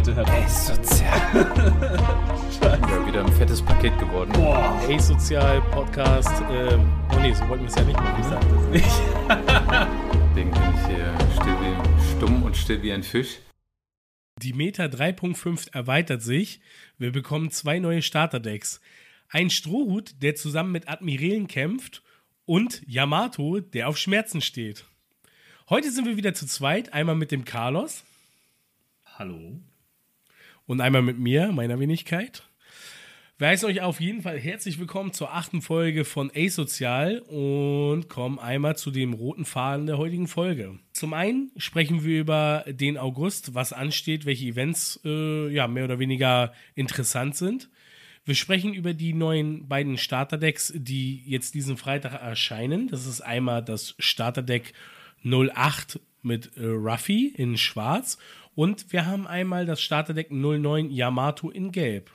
bitte heraus. Sozial. ja, wieder ein fettes Paket geworden. Boah. Sozial Podcast. Ähm, oh nee, so wollten wir es ja nicht machen. Ich sag das nicht. Deswegen bin ich hier still wie, stumm und still wie ein Fisch. Die Meta 3.5 erweitert sich. Wir bekommen zwei neue Starterdecks. Ein Strohhut, der zusammen mit Admirälen kämpft und Yamato, der auf Schmerzen steht. Heute sind wir wieder zu zweit. Einmal mit dem Carlos. Hallo. Und einmal mit mir, meiner Wenigkeit. Wir heißen euch auf jeden Fall herzlich willkommen zur achten Folge von Asozial und kommen einmal zu dem roten Faden der heutigen Folge. Zum einen sprechen wir über den August, was ansteht, welche Events äh, ja mehr oder weniger interessant sind. Wir sprechen über die neuen beiden Starterdecks, die jetzt diesen Freitag erscheinen. Das ist einmal das Starterdeck 08 mit äh, Ruffy in Schwarz und wir haben einmal das Starterdeck 09 Yamato in Gelb.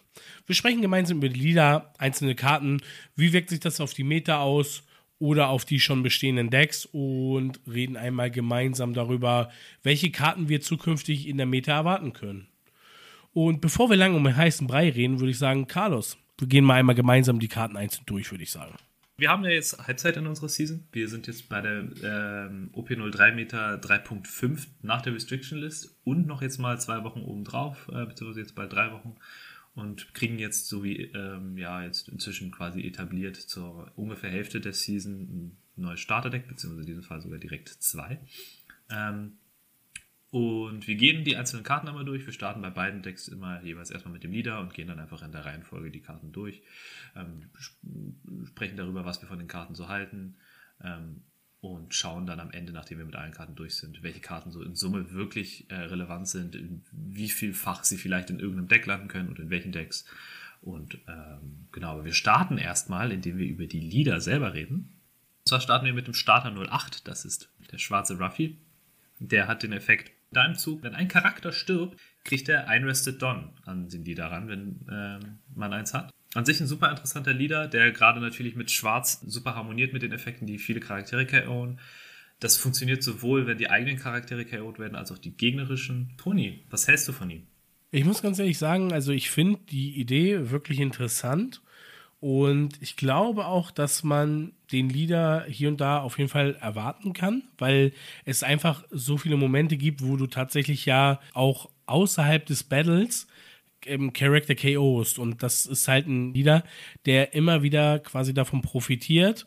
Wir sprechen gemeinsam über die Lieder, einzelne Karten, wie wirkt sich das auf die Meta aus oder auf die schon bestehenden Decks und reden einmal gemeinsam darüber, welche Karten wir zukünftig in der Meta erwarten können. Und bevor wir lange um den heißen Brei reden, würde ich sagen, Carlos, wir gehen mal einmal gemeinsam die Karten einzeln durch, würde ich sagen. Wir haben ja jetzt Halbzeit in unserer Season. Wir sind jetzt bei der ähm, OP03 Meter 3.5 nach der Restriction List und noch jetzt mal zwei Wochen obendrauf, äh, beziehungsweise jetzt bald drei Wochen und kriegen jetzt so wie ähm, ja jetzt inzwischen quasi etabliert zur ungefähr Hälfte der Season ein neues Starterdeck, beziehungsweise in diesem Fall sogar direkt zwei. Ähm, und wir gehen die einzelnen Karten einmal durch. Wir starten bei beiden Decks immer jeweils erstmal mit dem Leader und gehen dann einfach in der Reihenfolge die Karten durch. Ähm, sprechen darüber, was wir von den Karten so halten. Ähm, und schauen dann am Ende, nachdem wir mit allen Karten durch sind, welche Karten so in Summe wirklich äh, relevant sind, in wie vielfach sie vielleicht in irgendeinem Deck landen können und in welchen Decks. Und ähm, genau, aber wir starten erstmal, indem wir über die Leader selber reden. Und zwar starten wir mit dem Starter 08, das ist der schwarze Ruffy. Der hat den Effekt, deinem Zug, wenn ein Charakter stirbt, kriegt er ein Rested Don an den Leader ran, wenn ähm, man eins hat. An sich ein super interessanter Leader, der gerade natürlich mit Schwarz super harmoniert mit den Effekten, die viele Charaktere KO'en. Das funktioniert sowohl, wenn die eigenen Charaktere KO'd werden, als auch die gegnerischen. Toni, was hältst du von ihm? Ich muss ganz ehrlich sagen, also ich finde die Idee wirklich interessant. Und ich glaube auch, dass man den Leader hier und da auf jeden Fall erwarten kann, weil es einfach so viele Momente gibt, wo du tatsächlich ja auch außerhalb des Battles ähm, Character KOst. Und das ist halt ein Leader, der immer wieder quasi davon profitiert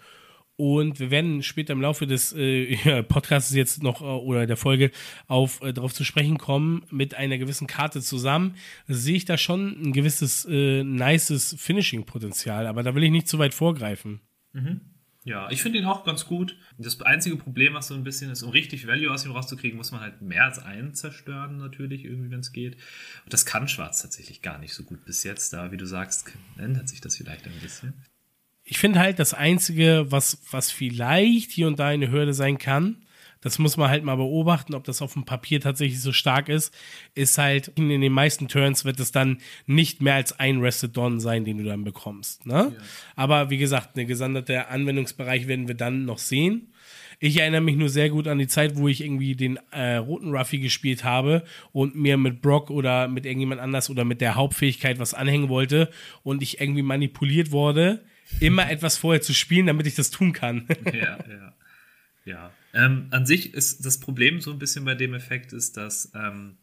und wir werden später im Laufe des äh, Podcasts jetzt noch äh, oder der Folge auf äh, darauf zu sprechen kommen mit einer gewissen Karte zusammen. Sehe ich da schon ein gewisses äh, nices Finishing-Potenzial, aber da will ich nicht zu weit vorgreifen. Mhm. Ja, ich finde ihn auch ganz gut. Das einzige Problem, was so ein bisschen ist, um richtig Value aus ihm rauszukriegen, muss man halt mehr als einen zerstören, natürlich, irgendwie, wenn es geht. Und das kann Schwarz tatsächlich gar nicht so gut bis jetzt. Da, wie du sagst, ändert sich das vielleicht ein bisschen ich finde halt, das Einzige, was, was vielleicht hier und da eine Hürde sein kann, das muss man halt mal beobachten, ob das auf dem Papier tatsächlich so stark ist, ist halt, in den meisten Turns wird es dann nicht mehr als ein Rested Dawn sein, den du dann bekommst. Ne? Ja. Aber wie gesagt, eine gesonderte Anwendungsbereich werden wir dann noch sehen. Ich erinnere mich nur sehr gut an die Zeit, wo ich irgendwie den äh, roten Ruffy gespielt habe und mir mit Brock oder mit irgendjemand anders oder mit der Hauptfähigkeit was anhängen wollte und ich irgendwie manipuliert wurde immer etwas vorher zu spielen, damit ich das tun kann. ja, ja. Ja. Ähm, an sich ist das Problem so ein bisschen bei dem Effekt, ist, dass ähm,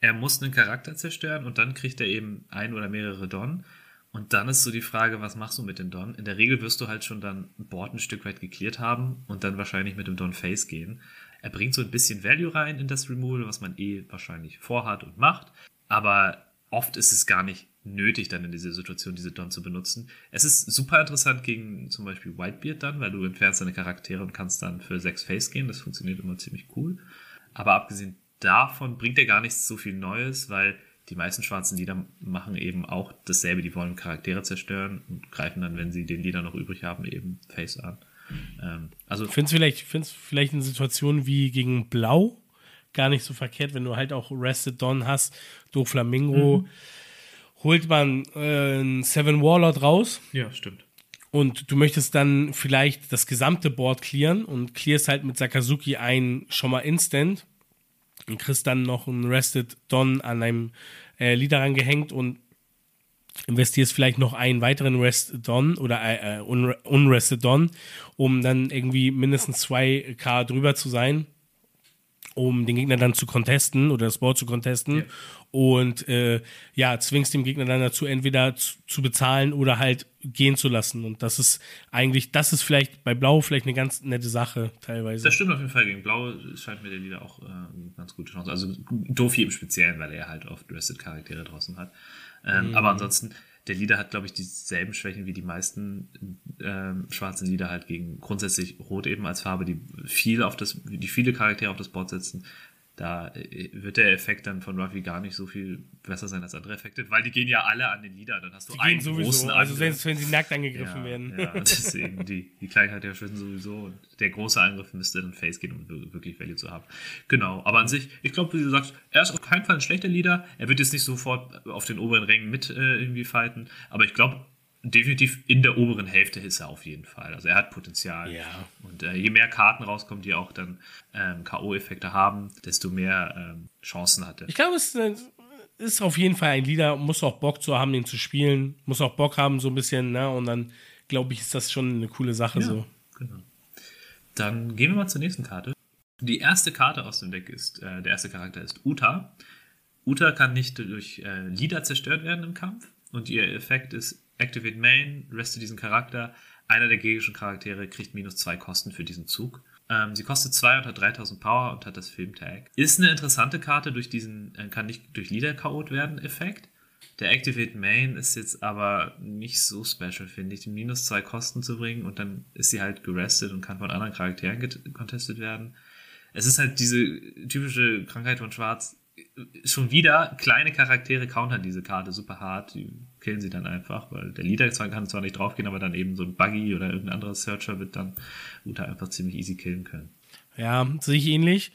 er muss einen Charakter zerstören und dann kriegt er eben ein oder mehrere Don. Und dann ist so die Frage, was machst du mit den Don? In der Regel wirst du halt schon dann Board ein Stück weit geklärt haben und dann wahrscheinlich mit dem Don Face gehen. Er bringt so ein bisschen Value rein in das Removal, was man eh wahrscheinlich vorhat und macht. Aber oft ist es gar nicht nötig, dann in dieser Situation diese Don zu benutzen. Es ist super interessant gegen zum Beispiel Whitebeard dann, weil du entfernst deine Charaktere und kannst dann für sechs Face gehen. Das funktioniert immer ziemlich cool. Aber abgesehen davon bringt er gar nichts so viel Neues, weil die meisten schwarzen Lieder machen eben auch dasselbe. Die wollen Charaktere zerstören und greifen dann, wenn sie den Lieder noch übrig haben, eben Face an. Ähm, also findest du vielleicht, findest vielleicht eine Situation wie gegen Blau gar nicht so verkehrt, wenn du halt auch Rested Dawn hast, Do Flamingo. Mhm holt man äh, einen Seven Warlord raus. Ja, stimmt. Und du möchtest dann vielleicht das gesamte Board clearen und clearst halt mit Sakazuki ein schon mal instant. und kriegst dann noch einen Rested Don an einem äh, Leader rangehängt und investierst vielleicht noch einen weiteren Rest Don oder äh, un Unrested Don, um dann irgendwie mindestens 2k drüber zu sein, um den Gegner dann zu contesten oder das Board zu contesten. Ja. Und äh, ja, zwingst dem Gegner dann dazu, entweder zu, zu, bezahlen oder halt gehen zu lassen. Und das ist eigentlich, das ist vielleicht bei Blau vielleicht eine ganz nette Sache teilweise. Das stimmt auf jeden Fall. Gegen Blau scheint mir der Lieder auch äh, eine ganz gute Chance. Also Dofi im Speziellen, weil er halt oft Rested Charaktere draußen hat. Ähm, mhm. Aber ansonsten, der Lieder hat, glaube ich, dieselben Schwächen wie die meisten ähm, schwarzen Lieder halt gegen grundsätzlich Rot eben als Farbe, die viel auf das, die viele Charaktere auf das Board setzen, da äh, wird der Effekt dann von Ruffy gar nicht so viel besser sein als andere Effekte, weil die gehen ja alle an den Lieder. Dann hast du die einen sowieso, großen Also selbst wenn sie nackt angegriffen ja, werden. Ja, deswegen, die, die Kleinheit der Schützen sowieso. Und der große Angriff müsste dann Face gehen, um wirklich Value zu haben. Genau, aber an sich, ich glaube, wie du sagst, er ist auf keinen Fall ein schlechter Lieder. Er wird jetzt nicht sofort auf den oberen Rängen mit äh, irgendwie fighten, aber ich glaube, definitiv in der oberen Hälfte ist er auf jeden Fall. Also er hat Potenzial. Ja. Und äh, je mehr Karten rauskommen, die auch dann ähm, K.O.-Effekte haben, desto mehr ähm, Chancen hat er. Ich glaube, es ist auf jeden Fall ein Leader, muss auch Bock zu haben, den zu spielen, muss auch Bock haben, so ein bisschen, ne? Und dann glaube ich, ist das schon eine coole Sache ja, so. Genau. Dann gehen wir mal zur nächsten Karte. Die erste Karte aus dem Deck ist, äh, der erste Charakter ist Uta. Uta kann nicht durch äh, Leader zerstört werden im Kampf und ihr Effekt ist Activate Main, reste diesen Charakter. Einer der gegnerischen Charaktere kriegt minus zwei Kosten für diesen Zug. Ähm, sie kostet 2 und hat 3000 Power und hat das Filmtag. Ist eine interessante Karte durch diesen, äh, kann nicht durch Leader KO'd werden, Effekt. Der Activate Main ist jetzt aber nicht so special, finde ich, die minus zwei Kosten zu bringen und dann ist sie halt gerestet und kann von anderen Charakteren contestet werden. Es ist halt diese typische Krankheit von Schwarz, schon wieder kleine Charaktere countern diese Karte super hart. Die killen sie dann einfach, weil der Leader kann zwar nicht draufgehen, aber dann eben so ein Buggy oder irgendein anderer Searcher wird dann Uta einfach ziemlich easy killen können. Ja, sehe ich ähnlich.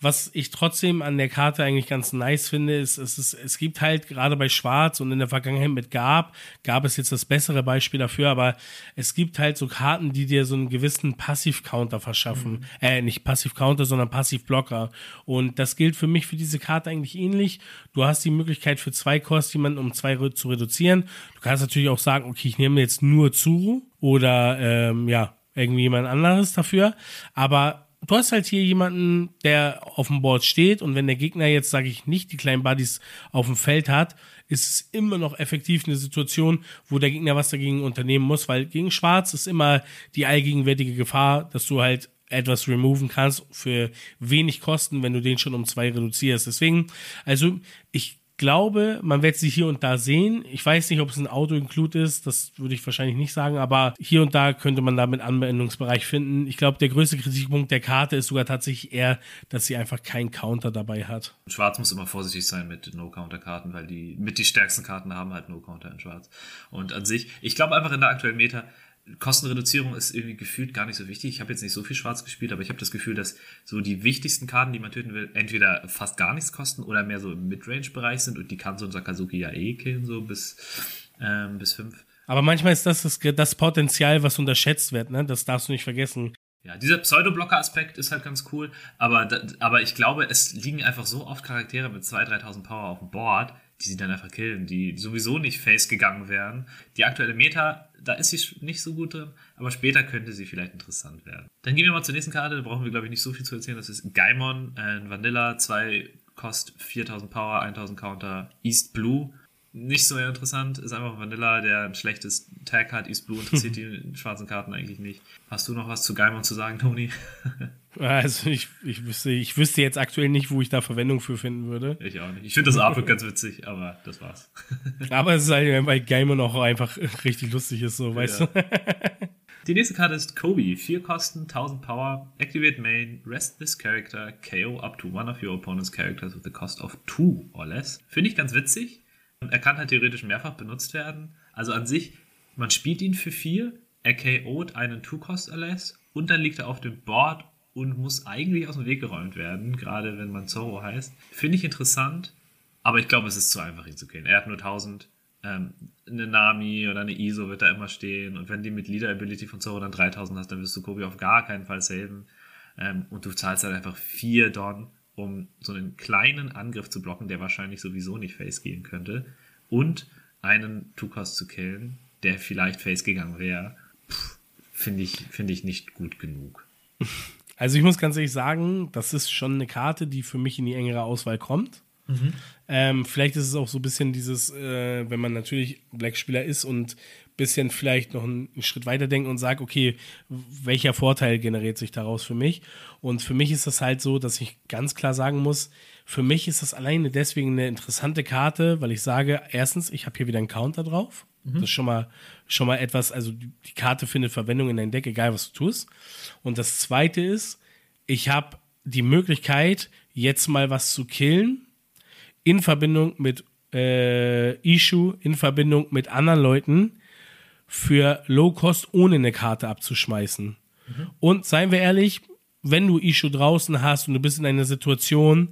Was ich trotzdem an der Karte eigentlich ganz nice finde, ist, es, ist, es gibt halt gerade bei Schwarz und in der Vergangenheit mit Gab, gab es jetzt das bessere Beispiel dafür, aber es gibt halt so Karten, die dir so einen gewissen Passiv-Counter verschaffen. Mhm. Äh, nicht Passiv-Counter, sondern Passiv-Blocker. Und das gilt für mich für diese Karte eigentlich ähnlich. Du hast die Möglichkeit für zwei Kost jemanden um zwei zu reduzieren. Du kannst natürlich auch sagen, okay, ich nehme jetzt nur Zuru oder ähm, ja, irgendwie jemand anderes dafür. Aber du hast halt hier jemanden, der auf dem Board steht und wenn der Gegner jetzt, sage ich, nicht die kleinen Buddies auf dem Feld hat, ist es immer noch effektiv eine Situation, wo der Gegner was dagegen unternehmen muss, weil gegen Schwarz ist immer die allgegenwärtige Gefahr, dass du halt etwas removen kannst für wenig Kosten, wenn du den schon um zwei reduzierst. Deswegen, also ich glaube, man wird sie hier und da sehen. Ich weiß nicht, ob es ein Auto-Include ist, das würde ich wahrscheinlich nicht sagen, aber hier und da könnte man damit Anwendungsbereich finden. Ich glaube, der größte Kritikpunkt der Karte ist sogar tatsächlich eher, dass sie einfach keinen Counter dabei hat. Schwarz muss immer vorsichtig sein mit No-Counter-Karten, weil die mit die stärksten Karten haben halt No-Counter in Schwarz. Und an sich, ich glaube einfach in der aktuellen Meta, Kostenreduzierung ist irgendwie gefühlt gar nicht so wichtig. Ich habe jetzt nicht so viel Schwarz gespielt, aber ich habe das Gefühl, dass so die wichtigsten Karten, die man töten will, entweder fast gar nichts kosten oder mehr so im Midrange-Bereich sind und die kann so ein Sakazuki ja eh killen, so bis, ähm, bis fünf. Aber manchmal ist das, das das Potenzial, was unterschätzt wird, ne? Das darfst du nicht vergessen. Ja, dieser Pseudo-Blocker-Aspekt ist halt ganz cool, aber, aber ich glaube, es liegen einfach so oft Charaktere mit 2.000, 3.000 Power auf dem Board, die sie dann einfach killen, die sowieso nicht face gegangen wären. Die aktuelle Meta, da ist sie nicht so gut drin, aber später könnte sie vielleicht interessant werden. Dann gehen wir mal zur nächsten Karte, da brauchen wir, glaube ich, nicht so viel zu erzählen. Das ist Gaimon, äh, Vanilla, 2 Kost 4000 Power, 1000 Counter, East Blue nicht so interessant. Ist einfach Vanilla, der ein schlechtes Tag hat. East Blue interessiert die schwarzen Karten eigentlich nicht. Hast du noch was zu Gaimon zu sagen, Toni? also ich, ich, wüsste, ich wüsste jetzt aktuell nicht, wo ich da Verwendung für finden würde. Ich auch nicht. Ich finde das Artwork ganz witzig, aber das war's. aber es ist halt, weil Gaimon auch einfach richtig lustig ist, so, weißt ja. du. Die nächste Karte ist Kobe. Vier Kosten, 1000 Power, Activate Main, Rest this character, KO up to one of your opponent's characters with the cost of two or less. Finde ich ganz witzig. Er kann halt theoretisch mehrfach benutzt werden. Also an sich, man spielt ihn für vier, er KO't einen Two-Cost Less und dann liegt er auf dem Board und muss eigentlich aus dem Weg geräumt werden, gerade wenn man Zorro heißt. Finde ich interessant, aber ich glaube, es ist zu einfach, ihn zu killen. Er hat nur 1000. Ähm, eine Nami oder eine ISO wird da immer stehen und wenn die mit Leader Ability von Zorro dann 3000 hast, dann wirst du Kobi auf gar keinen Fall saven. Ähm, und du zahlst halt einfach 4 Don um so einen kleinen Angriff zu blocken, der wahrscheinlich sowieso nicht Face gehen könnte. Und einen Two-Cost zu killen, der vielleicht Face gegangen wäre, finde ich, find ich nicht gut genug. Also ich muss ganz ehrlich sagen, das ist schon eine Karte, die für mich in die engere Auswahl kommt. Mhm. Ähm, vielleicht ist es auch so ein bisschen dieses, äh, wenn man natürlich Black-Spieler ist und bisschen vielleicht noch einen, einen Schritt weiter denkt und sagt, okay, welcher Vorteil generiert sich daraus für mich? Und für mich ist das halt so, dass ich ganz klar sagen muss, für mich ist das alleine deswegen eine interessante Karte, weil ich sage, erstens, ich habe hier wieder einen Counter drauf. Mhm. Das ist schon mal, schon mal etwas, also die Karte findet Verwendung in dein Deck, egal was du tust. Und das zweite ist, ich habe die Möglichkeit, jetzt mal was zu killen, in Verbindung mit äh, Issue, in Verbindung mit anderen Leuten für Low Cost ohne eine Karte abzuschmeißen. Mhm. Und seien wir ehrlich, wenn du Issue draußen hast und du bist in einer Situation,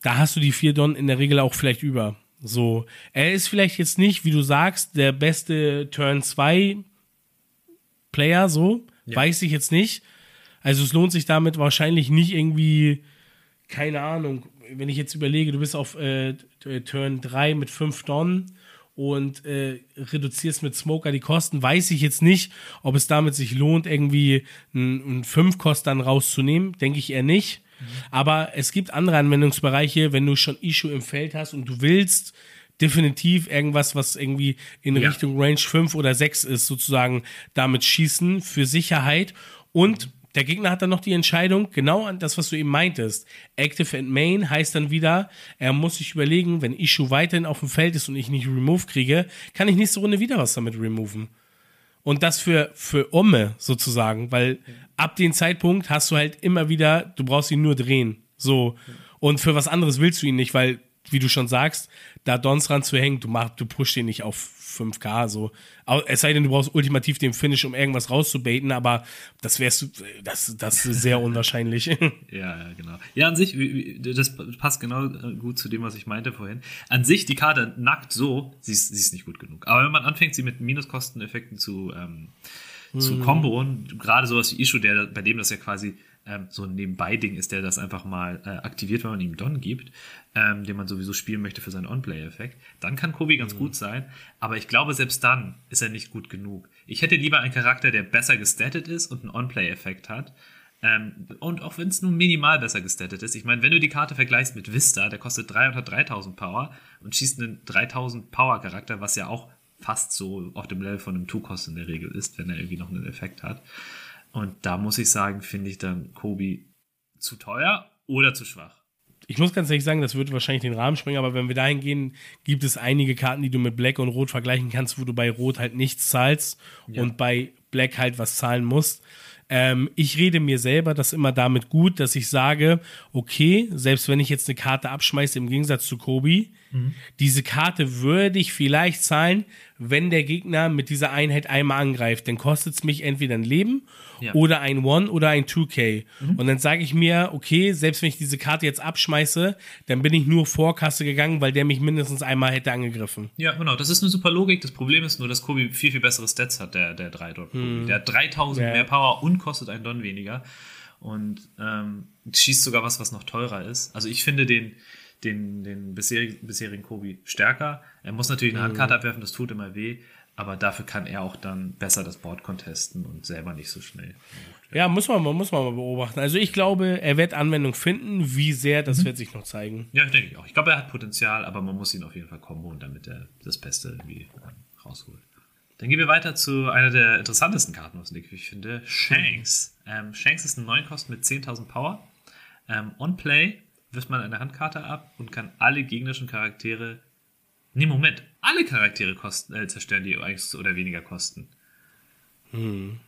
da hast du die vier Don in der Regel auch vielleicht über. So, er ist vielleicht jetzt nicht, wie du sagst, der beste Turn 2 Player, so, ja. weiß ich jetzt nicht. Also es lohnt sich damit wahrscheinlich nicht irgendwie, keine Ahnung, wenn ich jetzt überlege, du bist auf äh, Turn 3 mit 5 Don und äh, reduzierst mit Smoker die Kosten, weiß ich jetzt nicht, ob es damit sich lohnt, irgendwie einen 5-Kost dann rauszunehmen. Denke ich eher nicht. Mhm. Aber es gibt andere Anwendungsbereiche, wenn du schon Issue im Feld hast und du willst definitiv irgendwas, was irgendwie in ja. Richtung Range 5 oder 6 ist, sozusagen damit schießen für Sicherheit. Und der Gegner hat dann noch die Entscheidung, genau an das, was du eben meintest. Active and Main heißt dann wieder, er muss sich überlegen, wenn Issue weiterhin auf dem Feld ist und ich nicht Remove kriege, kann ich nächste Runde wieder was damit removen. Und das für, für Omme sozusagen, weil ab dem Zeitpunkt hast du halt immer wieder, du brauchst ihn nur drehen. So. Und für was anderes willst du ihn nicht, weil, wie du schon sagst, da Dons ran zu hängen, du du pushst ihn nicht auf 5K, so. Es sei denn, du brauchst ultimativ den Finish, um irgendwas rauszubaiten, aber das wärst du, das, das ist sehr unwahrscheinlich. ja, ja, genau. Ja, an sich, das passt genau äh, gut zu dem, was ich meinte vorhin. An sich, die Karte nackt so, sie ist, sie ist nicht gut genug. Aber wenn man anfängt, sie mit Minuskosteneffekten zu, ähm, zu mhm. gerade sowas wie Issue, der, bei dem das ja quasi ähm, so ein Nebenbei-Ding ist, der das einfach mal äh, aktiviert, wenn man ihm Don gibt, ähm, den man sowieso spielen möchte für seinen On-Play-Effekt, dann kann Kobi ganz mhm. gut sein. Aber ich glaube, selbst dann ist er nicht gut genug. Ich hätte lieber einen Charakter, der besser gestattet ist und einen On-Play-Effekt hat. Ähm, und auch wenn es nur minimal besser gestattet ist. Ich meine, wenn du die Karte vergleichst mit Vista, der kostet 300, 3000 Power und schießt einen 3000 Power Charakter, was ja auch fast so auf dem Level von einem Two-Cost in der Regel ist, wenn er irgendwie noch einen Effekt hat. Und da muss ich sagen, finde ich dann Kobi zu teuer oder zu schwach. Ich muss ganz ehrlich sagen, das würde wahrscheinlich den Rahmen sprengen, aber wenn wir dahin gehen, gibt es einige Karten, die du mit Black und Rot vergleichen kannst, wo du bei Rot halt nichts zahlst ja. und bei Black halt was zahlen musst. Ähm, ich rede mir selber das immer damit gut, dass ich sage, okay, selbst wenn ich jetzt eine Karte abschmeiße, im Gegensatz zu Kobi, mhm. diese Karte würde ich vielleicht zahlen, wenn der Gegner mit dieser Einheit einmal angreift. Dann kostet es mich entweder ein Leben ja. oder ein One oder ein 2K. Mhm. Und dann sage ich mir, okay, selbst wenn ich diese Karte jetzt abschmeiße, dann bin ich nur vor Kasse gegangen, weil der mich mindestens einmal hätte angegriffen. Ja, genau. Das ist eine super Logik. Das Problem ist nur, dass Kobi viel, viel bessere Stats hat, der, der 3 Don. Mhm. Der hat 3000 ja. mehr Power und kostet einen Don weniger. Und ähm, schießt sogar was, was noch teurer ist. Also ich finde den, den, den bisherigen, bisherigen Kobi stärker. Er muss natürlich eine mhm. Handkarte abwerfen, das tut immer weh aber dafür kann er auch dann besser das Board contesten und selber nicht so schnell. Ja, muss man, muss man mal beobachten. Also ich glaube, er wird Anwendung finden. Wie sehr, das mhm. wird sich noch zeigen. Ja, denke ich auch. Ich glaube, er hat Potenzial, aber man muss ihn auf jeden Fall komboen, damit er das Beste irgendwie rausholt. Dann gehen wir weiter zu einer der interessantesten Karten aus dem Deck, wie ich finde. Shanks. Ähm, Shanks ist ein 9 Kosten mit 10.000 Power. Ähm, on Play wirft man eine Handkarte ab und kann alle gegnerischen Charaktere Nee, Moment. Alle Charaktere kosten, äh, zerstören, die eigentlich oder weniger kosten. Hm.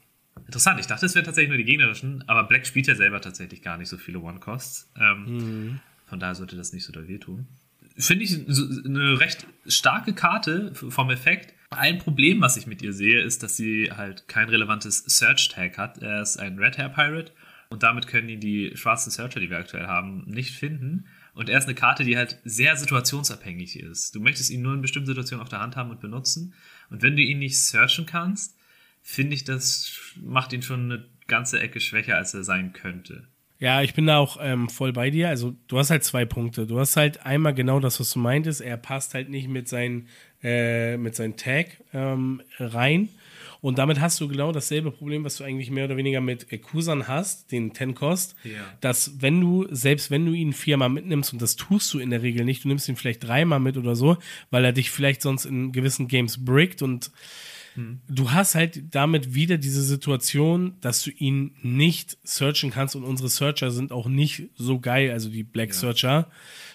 Interessant, ich dachte, es wären tatsächlich nur die gegnerischen, aber Black spielt ja selber tatsächlich gar nicht so viele One-Costs. Ähm, hm. Von daher sollte das nicht so da wehtun. Finde ich eine recht starke Karte vom Effekt. Ein Problem, was ich mit ihr sehe, ist, dass sie halt kein relevantes Search-Tag hat. Er ist ein Red Hair Pirate und damit können ihn die schwarzen Searcher, die wir aktuell haben, nicht finden. Und er ist eine Karte, die halt sehr situationsabhängig ist. Du möchtest ihn nur in bestimmten Situationen auf der Hand haben und benutzen. Und wenn du ihn nicht searchen kannst, finde ich, das macht ihn schon eine ganze Ecke schwächer, als er sein könnte. Ja, ich bin da auch ähm, voll bei dir. Also du hast halt zwei Punkte. Du hast halt einmal genau das, was du meintest. Er passt halt nicht mit seinem äh, seinem Tag ähm, rein. Und damit hast du genau dasselbe Problem, was du eigentlich mehr oder weniger mit Kusan hast, den Ten Cost. Ja. Dass wenn du, selbst wenn du ihn viermal mitnimmst, und das tust du in der Regel nicht, du nimmst ihn vielleicht dreimal mit oder so, weil er dich vielleicht sonst in gewissen Games brickt und Du hast halt damit wieder diese Situation, dass du ihn nicht searchen kannst und unsere Searcher sind auch nicht so geil, also die Black Searcher.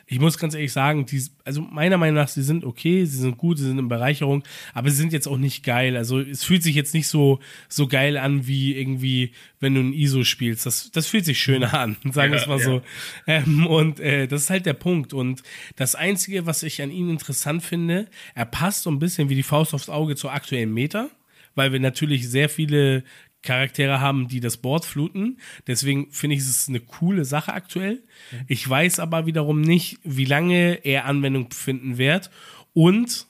Ich muss ganz ehrlich sagen, die, also meiner Meinung nach, sie sind okay, sie sind gut, sie sind in Bereicherung, aber sie sind jetzt auch nicht geil. Also es fühlt sich jetzt nicht so, so geil an, wie irgendwie, wenn du ein ISO spielst. Das, das fühlt sich schöner an, sagen wir es mal ja. so. Ähm, und äh, das ist halt der Punkt. Und das Einzige, was ich an ihm interessant finde, er passt so ein bisschen wie die Faust aufs Auge zur aktuellen Meta, weil wir natürlich sehr viele Charaktere haben, die das Board fluten. Deswegen finde ich es eine coole Sache aktuell. Ich weiß aber wiederum nicht, wie lange er Anwendung finden wird und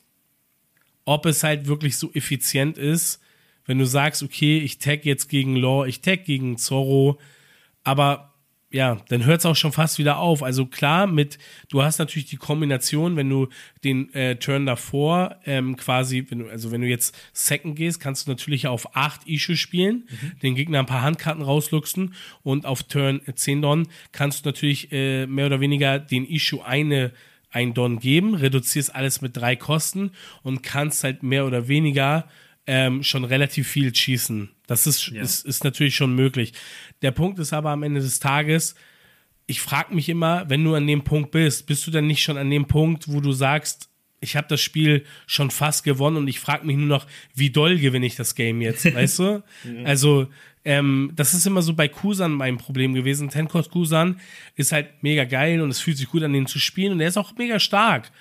ob es halt wirklich so effizient ist, wenn du sagst, okay, ich tag jetzt gegen Law, ich tag gegen Zorro, aber ja, dann hört es auch schon fast wieder auf. Also klar, mit, du hast natürlich die Kombination, wenn du den äh, Turn davor ähm, quasi, wenn du, also wenn du jetzt Second gehst, kannst du natürlich auf 8 Issue spielen, den Gegner ein paar Handkarten rausluxen und auf Turn 10 Don kannst du natürlich äh, mehr oder weniger den Issue eine ein Don geben, reduzierst alles mit drei Kosten und kannst halt mehr oder weniger ähm, schon relativ viel schießen. Das ist, Ja. ist, ist natürlich schon möglich. Der Punkt ist aber am Ende des Tages, ich frage mich immer, wenn du an dem Punkt bist, bist du dann nicht schon an dem Punkt, wo du sagst, ich habe das Spiel schon fast gewonnen und ich frage mich nur noch, wie doll gewinne ich das Game jetzt, weißt du? Also, ähm, das ist immer so bei Kusan mein Problem gewesen. Tenkos Kusan ist halt mega geil und es fühlt sich gut an, den zu spielen und er ist auch mega stark.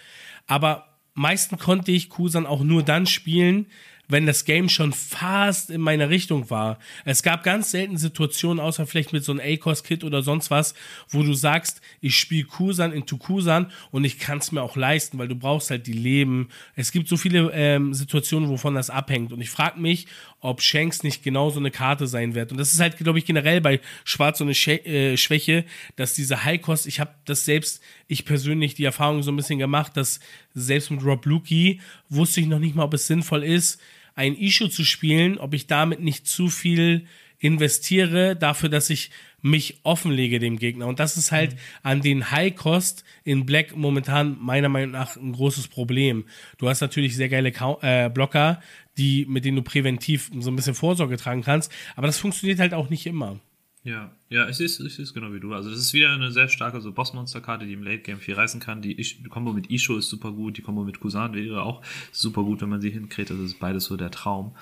Aber meistens konnte ich Kusan auch nur dann spielen, wenn das Game schon fast in meiner Richtung war. Es gab ganz selten Situationen, außer vielleicht mit so einem ACOS-Kit oder sonst was, wo du sagst, ich spiele Kusan into Kusan und ich kann es mir auch leisten, weil du brauchst halt die Leben. Es gibt so viele ähm, Situationen, wovon das abhängt. Und ich frage mich, ob Shanks nicht genau so eine Karte sein wird. Und das ist halt, glaube ich, generell bei Schwarz so eine äh, Schwäche, dass diese High-Cost, ich habe das selbst, ich persönlich die Erfahrung so ein bisschen gemacht, dass selbst mit Rob Lukey wusste ich noch nicht mal, ob es sinnvoll ist, ein Issue zu spielen, ob ich damit nicht zu viel investiere dafür, dass ich mich offenlege dem Gegner. Und das ist halt an den High-Cost in Black momentan meiner Meinung nach ein großes Problem. Du hast natürlich sehr geile äh, Blocker, die, mit denen du präventiv so ein bisschen Vorsorge tragen kannst, aber das funktioniert halt auch nicht immer. Ja, ja, es ist, es ist genau wie du. Also das ist wieder eine sehr starke so Bossmonster-Karte, die im Late Game viel reißen kann. Die, Ish- die Kombo mit Isho ist super gut, die Kombo mit Kusan wäre auch super gut, wenn man sie hinkriegt. Also das ist beides so der Traum.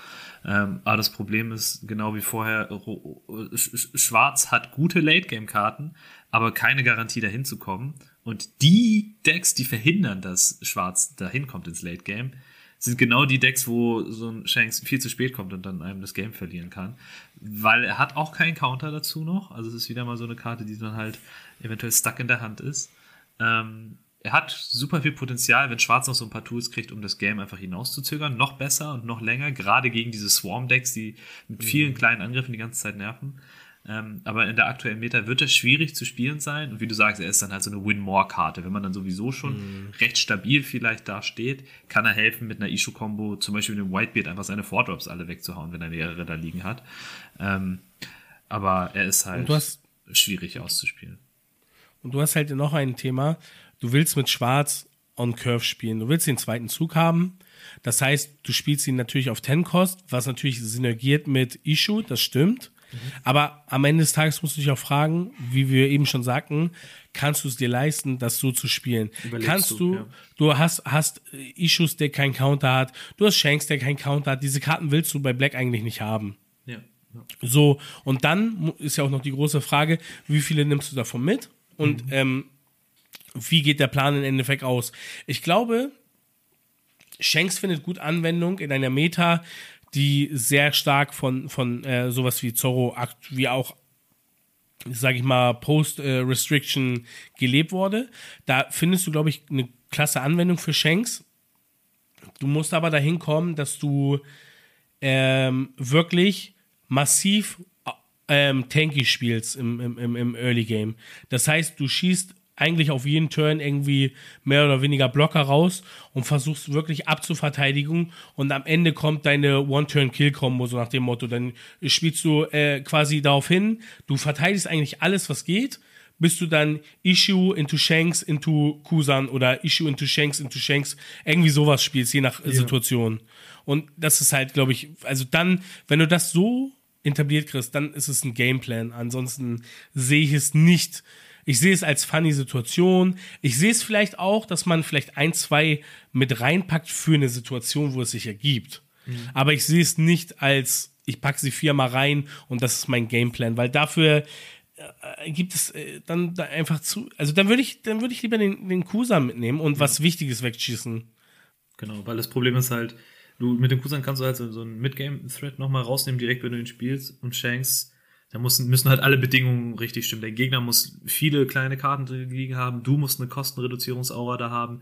Ähm, aber das Problem ist, genau wie vorher, Schwarz hat gute Late Game-Karten, aber keine Garantie dahin zu kommen. Und die Decks, die verhindern, dass Schwarz dahin kommt ins Late Game, sind genau die Decks, wo so ein Shanks viel zu spät kommt und dann einem das Game verlieren kann. Weil er hat auch keinen Counter dazu noch. Also es ist wieder mal so eine Karte, die dann halt eventuell stuck in der Hand ist. Ähm, er hat super viel Potenzial, wenn Schwarz noch so ein paar Tools kriegt, um das Game einfach hinauszuzögern. Noch besser und noch länger, gerade gegen diese Swarm-Decks, die mit vielen kleinen Angriffen die ganze Zeit nerven. Ähm, aber in der aktuellen Meta wird das schwierig zu spielen sein. Und wie du sagst, er ist dann halt so eine Win-More-Karte. Wenn man dann sowieso schon recht stabil vielleicht da steht, kann er helfen, mit einer Issue-Combo, zum Beispiel mit dem Whitebeard, einfach seine Four-Drops alle wegzuhauen, wenn er mehrere da liegen hat. Ähm, aber er ist halt Und du hast- schwierig auszuspielen. Und du hast halt noch ein Thema, du willst mit Schwarz on Curve spielen. Du willst den zweiten Zug haben. Das heißt, du spielst ihn natürlich auf 10 Cost, was natürlich synergiert mit Issue, das stimmt. Aber am Ende des Tages musst du dich auch fragen, wie wir eben schon sagten, kannst du es dir leisten, das so zu spielen? Überlegst kannst du, du, ja. du hast, hast Issues, der keinen Counter hat, du hast Shanks, der keinen Counter hat. Diese Karten willst du bei Black eigentlich nicht haben. Ja. ja. So, und dann ist ja auch noch die große Frage, wie viele nimmst du davon mit? Und ähm, wie geht der Plan im Endeffekt aus? Ich glaube, Shanks findet gut Anwendung in einer Meta, die sehr stark von, von äh, sowas wie Zorro, wie auch, sag ich mal, Post-Restriction gelebt wurde. Da findest du, glaube ich, eine klasse Anwendung für Shanks. Du musst aber dahin kommen, dass du ähm, wirklich massiv ähm, tanky spielst im, im, im Early Game. Das heißt, du schießt eigentlich auf jeden Turn irgendwie mehr oder weniger Blocker raus und versuchst wirklich abzuverteidigen und am Ende kommt deine One-Turn-Kill-Kombo, so nach dem Motto. Dann spielst du äh, quasi darauf hin, du verteidigst eigentlich alles, was geht, bis du dann Issue into Shanks into Kusan oder Issue into Shanks into Shanks irgendwie sowas spielst, je nach ja. Situation. Und das ist halt, glaube ich, also dann, wenn du das so etabliert kriegst, dann ist es ein Gameplan. Ansonsten sehe ich es nicht ich sehe es als funny Situation. Ich sehe es vielleicht auch, dass man vielleicht ein, zwei mit reinpackt für eine Situation, wo es sich ergibt. Mhm. Aber ich sehe es nicht als, ich packe sie viermal rein und das ist mein Gameplan, weil dafür äh, gibt es äh, dann da einfach zu, also dann würde ich, dann würde ich lieber den, den Kusan mitnehmen und ja. was Wichtiges wegschießen. Genau, weil das Problem ist halt, du mit dem Kusan kannst du halt so, so einen Midgame-Thread nochmal rausnehmen, direkt wenn du ihn spielst und Shanks da müssen, müssen halt alle Bedingungen richtig stimmen. Der Gegner muss viele kleine Karten liegen haben, du musst eine Kostenreduzierungsaura da haben,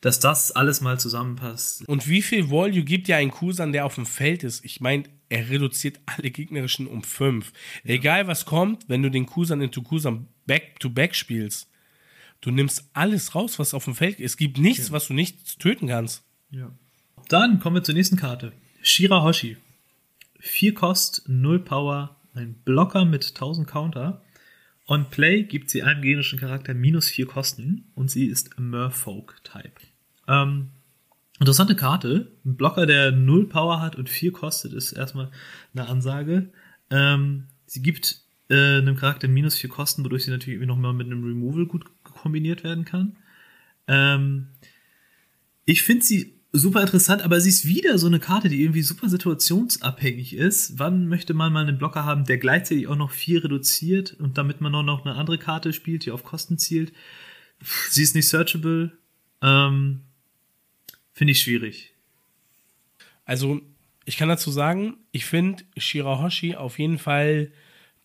dass das alles mal zusammenpasst. Und wie viel Value gibt ja ein Kusan, der auf dem Feld ist? Ich meine, er reduziert alle gegnerischen um fünf. Ja. Egal was kommt, wenn du den Kusan into Kusan back-to-back spielst, du nimmst alles raus, was auf dem Feld ist. Es gibt nichts, ja. was du nicht töten kannst. Ja. Dann kommen wir zur nächsten Karte. Shira Hoshi. Vier Kost, null Power, ein Blocker mit 1000 Counter. On Play gibt sie einem generischen Charakter minus 4 Kosten und sie ist Merfolk-Type. Ähm, interessante Karte. Ein Blocker, der 0 Power hat und 4 kostet, ist erstmal eine Ansage. Ähm, sie gibt äh, einem Charakter minus 4 Kosten, wodurch sie natürlich irgendwie nochmal mit einem Removal gut kombiniert werden kann. Ähm, ich finde sie super interessant, aber sie ist wieder so eine Karte, die irgendwie super situationsabhängig ist. Wann möchte man mal einen Blocker haben, der gleichzeitig auch noch viel reduziert und damit man noch eine andere Karte spielt, die auf Kosten zielt? Sie ist nicht searchable. Ähm, Finde ich schwierig. Also, ich kann dazu sagen, ich finde Shirahoshi auf jeden Fall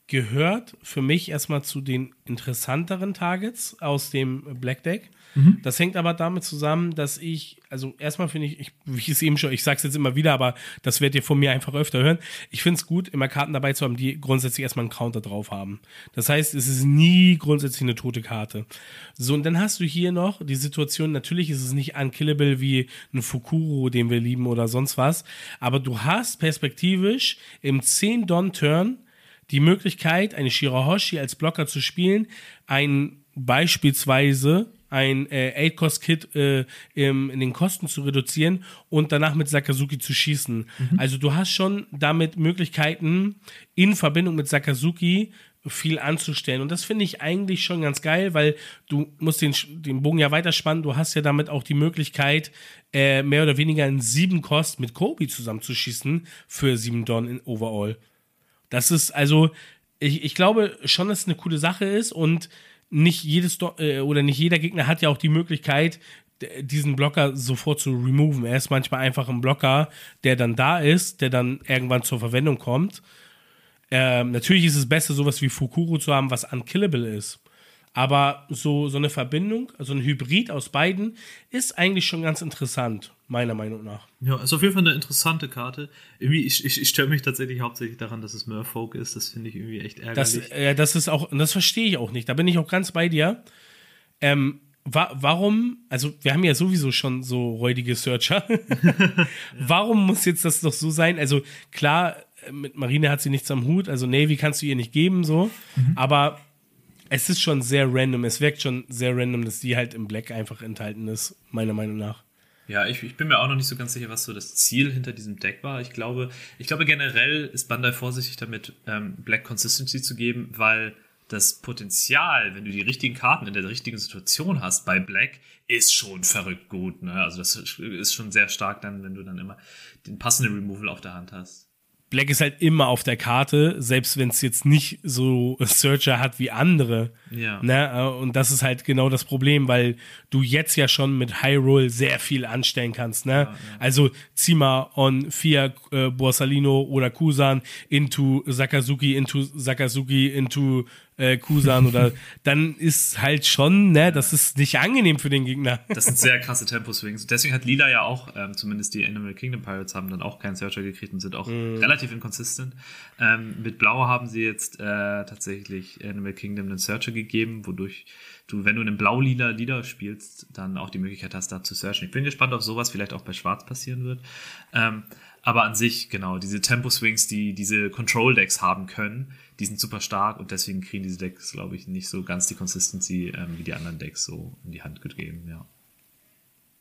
gehört für mich erstmal zu den interessanteren Targets aus dem Black Deck. Mhm. Das hängt aber damit zusammen, dass ich, also erstmal finde ich, ich, wie ich es eben schon, ich sage es jetzt immer wieder, aber das werdet ihr von mir einfach öfter hören. Ich finde es gut, immer Karten dabei zu haben, die grundsätzlich erstmal einen Counter drauf haben. Das heißt, es ist nie grundsätzlich eine tote Karte. So, und dann hast du hier noch die Situation, natürlich ist es nicht unkillable wie ein Fukuro, den wir lieben oder sonst was, aber du hast perspektivisch im 10-Don-Turn die Möglichkeit, eine Shirahoshi als Blocker zu spielen, ein beispielsweise ein äh, 8-Cost-Kit äh, in den Kosten zu reduzieren und danach mit Sakazuki zu schießen. Mhm. Also du hast schon damit Möglichkeiten, in Verbindung mit Sakazuki viel anzustellen. Und das finde ich eigentlich schon ganz geil, weil du musst den, den Bogen ja weiterspannen. Du hast ja damit auch die Möglichkeit, äh, mehr oder weniger in sieben Kost mit Kobe zusammenzuschießen für sieben Don in Overall. Das ist also, ich, ich glaube schon, dass es eine coole Sache ist und nicht jedes äh, oder nicht jeder Gegner hat ja auch die Möglichkeit, diesen Blocker sofort zu removen. Er ist manchmal einfach ein Blocker, der dann da ist, der dann irgendwann zur Verwendung kommt. Ähm, natürlich ist es besser, sowas wie Fukuro zu haben, was unkillable ist. Aber so, so eine Verbindung, also ein Hybrid aus beiden, ist eigentlich schon ganz interessant, meiner Meinung nach. Ja, ist auf jeden Fall eine interessante Karte. Irgendwie, ich, ich, ich störe mich tatsächlich hauptsächlich daran, dass es Merfolk ist. Das finde ich irgendwie echt ärgerlich. Das, äh, das ist auch, das verstehe ich auch nicht. Da bin ich auch ganz bei dir. Ähm, wa warum, also wir haben ja sowieso schon so räudige Searcher. ja. Warum muss jetzt das doch so sein? Also klar, mit Marine hat sie nichts am Hut, also Navy kannst du ihr nicht geben, so. Mhm. Aber es ist schon sehr random. Es wirkt schon sehr random, dass die halt im Black einfach enthalten ist, meiner Meinung nach. Ja, ich, ich bin mir auch noch nicht so ganz sicher, was so das Ziel hinter diesem Deck war. Ich glaube, ich glaube generell ist Bandai vorsichtig damit, ähm, Black Consistency zu geben, weil das Potenzial, wenn du die richtigen Karten in der richtigen Situation hast bei Black, ist schon verrückt gut. Ne? Also das ist schon sehr stark dann, wenn du dann immer den passenden Removal auf der Hand hast. Black ist halt immer auf der Karte, selbst wenn es jetzt nicht so Searcher hat wie andere. Ja. Ne? Und das ist halt genau das Problem, weil du jetzt ja schon mit High Roll sehr viel anstellen kannst. Ne? Ja, ja. Also zieh mal on Fia äh, Borsalino oder Kusan into Sakazuki, into Sakazuki, into äh, Kusan oder dann ist halt schon, ne, das ist nicht angenehm für den Gegner. Das sind sehr krasse Tempo-Swings. Deswegen hat Lila ja auch, ähm, zumindest die Animal Kingdom Pirates haben dann auch keinen Searcher gekriegt und sind auch Mhm. relativ inconsistent. Ähm, mit Blau haben sie jetzt äh, tatsächlich Animal Kingdom einen Searcher gegeben, wodurch du, wenn du einen blau-lila Leader spielst, dann auch die Möglichkeit hast, da zu searchen. Ich bin gespannt, ob sowas vielleicht auch bei Schwarz passieren wird. Ähm, aber an sich, genau, diese Tempo-Swings, die diese Control-Decks haben können, die sind super stark und deswegen kriegen diese Decks, glaube ich, nicht so ganz die Consistency ähm, wie die anderen Decks so in die Hand gegeben, ja.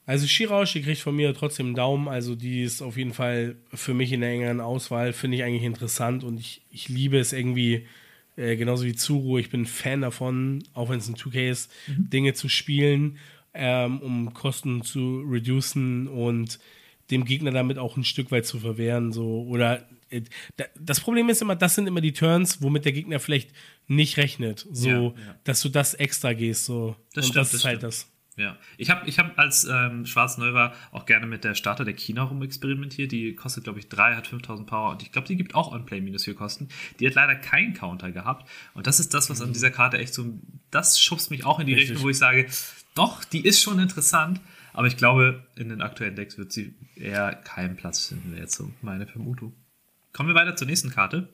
Also Shirausch, die kriegt von mir trotzdem einen Daumen. Also die ist auf jeden Fall für mich in der engeren Auswahl. Finde ich eigentlich interessant und ich, ich liebe es irgendwie, äh, genauso wie Zuru. Ich bin Fan davon, auch wenn es ein 2K ist, Dinge zu spielen, ähm, um Kosten zu reducen und dem Gegner damit auch ein Stück weit zu verwehren. So. Oder das Problem ist immer, das sind immer die Turns, womit der Gegner vielleicht nicht rechnet. So, Ja, ja. dass du das extra gehst. So. Das und stimmt, das das ist halt stimmt. das. Ja, ich habe ich hab als ähm, Schwarz neu war auch gerne mit der Starter der China rumexperimentiert. Die kostet, glaube ich, 3, hat 5000 Power und ich glaube, die gibt auch On-Play minus 4 Kosten. Die hat leider keinen Counter gehabt und das ist das, was an dieser Karte echt so, das schubst mich auch in die Richtig. Richtung, wo ich sage, doch, die ist schon interessant, aber ich glaube, in den aktuellen Decks wird sie eher keinen Platz finden, wäre jetzt so meine Vermutung. Kommen wir weiter zur nächsten Karte.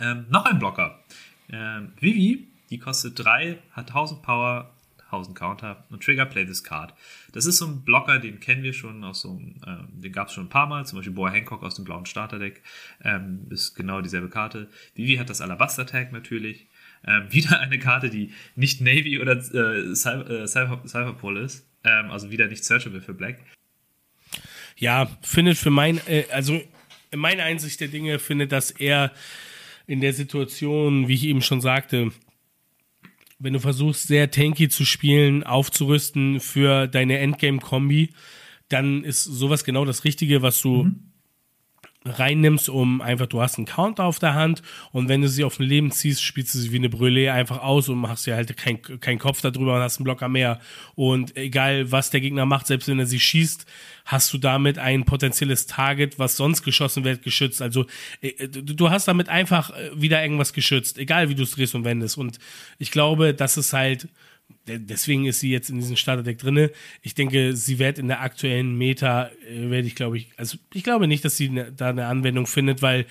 Ähm, noch ein Blocker. Ähm, Vivi, die kostet 3, hat 1000 Power, 1000 Counter und Trigger Play this Card. Das ist so ein Blocker, den kennen wir schon aus so einem, ähm, den gab es schon ein paar Mal, zum Beispiel Boa Hancock aus dem blauen Starterdeck, ähm, ist genau dieselbe Karte. Vivi hat das Alabaster Tag natürlich. Ähm, wieder eine Karte, die nicht Navy oder äh, Cyber, äh, Cyber, Cyberpol ist, ähm, also wieder nicht searchable für Black. ja, findet für mein, äh, also in meiner Einsicht der Dinge findet das eher in der Situation, wie ich eben schon sagte, wenn du versuchst, sehr tanky zu spielen, aufzurüsten für deine Endgame-Kombi, dann ist sowas genau das Richtige, was du reinnimmst, um einfach, du hast einen Counter auf der Hand und wenn du sie auf ein Leben ziehst, spielst du sie wie eine Brûlée einfach aus und machst dir halt keinen kein Kopf darüber und hast einen Blocker mehr. Und egal, was der Gegner macht, selbst wenn er sie schießt, hast du damit ein potenzielles Target, was sonst geschossen wird, geschützt. Also äh, du, hast damit einfach äh, wieder irgendwas geschützt, egal wie du es drehst und wendest. Und ich glaube, das ist halt deswegen ist sie jetzt in diesem Starterdeck drinne. Ich denke, sie wird in der aktuellen Meta, äh, werde ich glaube ich, also ich glaube nicht, dass sie ne, da eine Anwendung findet, weil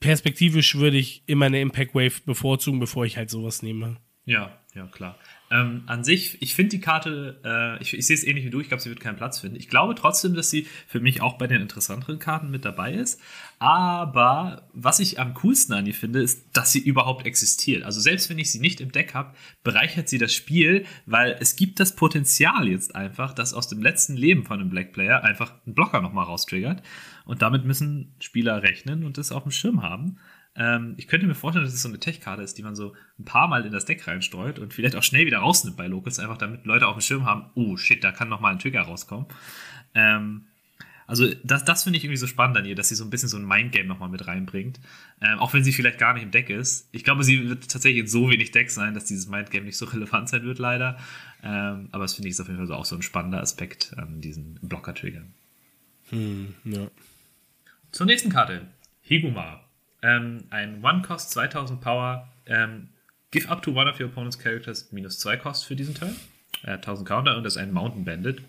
perspektivisch würde ich immer eine Impact Wave bevorzugen, bevor ich halt sowas nehme. Ja, ja, klar. Ähm, an sich, ich finde die Karte, äh, ich, ich sehe es ähnlich wie du, ich glaube, sie wird keinen Platz finden. Ich glaube trotzdem, dass sie für mich auch bei den interessanteren Karten mit dabei ist. Aber was ich am coolsten an ihr finde, ist, dass sie überhaupt existiert. Also selbst wenn ich sie nicht im Deck habe, bereichert sie das Spiel, weil es gibt das Potenzial jetzt einfach, dass aus dem letzten Leben von einem Black Player einfach ein Blocker nochmal raustriggert. Und damit müssen Spieler rechnen und das auf dem Schirm haben. Ähm, ich könnte mir vorstellen, dass es so eine Tech-Karte ist, die man so ein paar Mal in das Deck reinstreut und vielleicht auch schnell wieder rausnimmt bei Locals, einfach damit Leute auf dem Schirm haben, oh shit, da kann noch mal ein Trigger rauskommen. Ähm, also das, das finde ich irgendwie so spannend an ihr, dass sie so ein bisschen so ein Mindgame nochmal mit reinbringt. Ähm, auch wenn sie vielleicht gar nicht im Deck ist. Ich glaube, sie wird tatsächlich in so wenig Deck sein, dass dieses Mindgame nicht so relevant sein wird, leider. Ähm, aber das finde ich ist auf jeden Fall so auch so ein spannender Aspekt an diesen Blocker-Triggern. Ja. Zur nächsten Karte. Higuma. Ähm, ein One-Cost, 2000 Power. Ähm, give up to one of your opponent's characters minus 2 Cost für diesen Turn. Äh, 1000 Counter und das ist ein Mountain Bandit.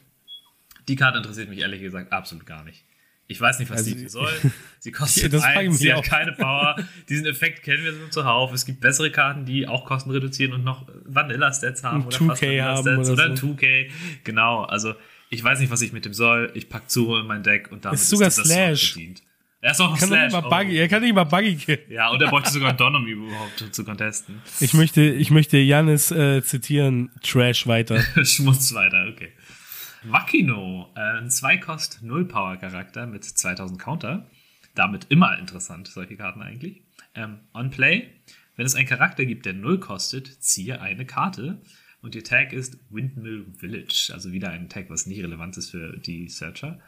Die Karte interessiert mich ehrlich gesagt absolut gar nicht. Ich weiß nicht, was Also, die soll. Sie kostet das eins, sie hat keine Power. Diesen Effekt kennen wir so zuhauf. Es gibt bessere Karten, die auch Kosten reduzieren und noch Vanilla-Stats haben. Ein oder 2K fast Vanilla-Stats oder oder ein so. 2K. Genau, also ich weiß nicht, was ich mit dem soll. Ich pack Zuro in mein Deck und damit Ist sogar das Slash. bedient. Er ist auch noch Kann Slash. nicht mal Buggy, oh. er kann nicht mal Buggy killen. Ja, und er bräuchte sogar Donomy überhaupt zu contesten. Ich möchte, ich möchte Janis äh, zitieren, Trash weiter. Schmutz weiter, okay. Wakino, äh, ein 2-Cost 0-Power-Charakter mit 2000 Counter. Damit immer interessant, solche Karten eigentlich. Ähm, on Play, wenn es einen Charakter gibt, der 0 kostet, ziehe eine Karte. Und ihr Tag ist Windmill Village. Also wieder ein Tag, was nicht relevant ist für die Searcher.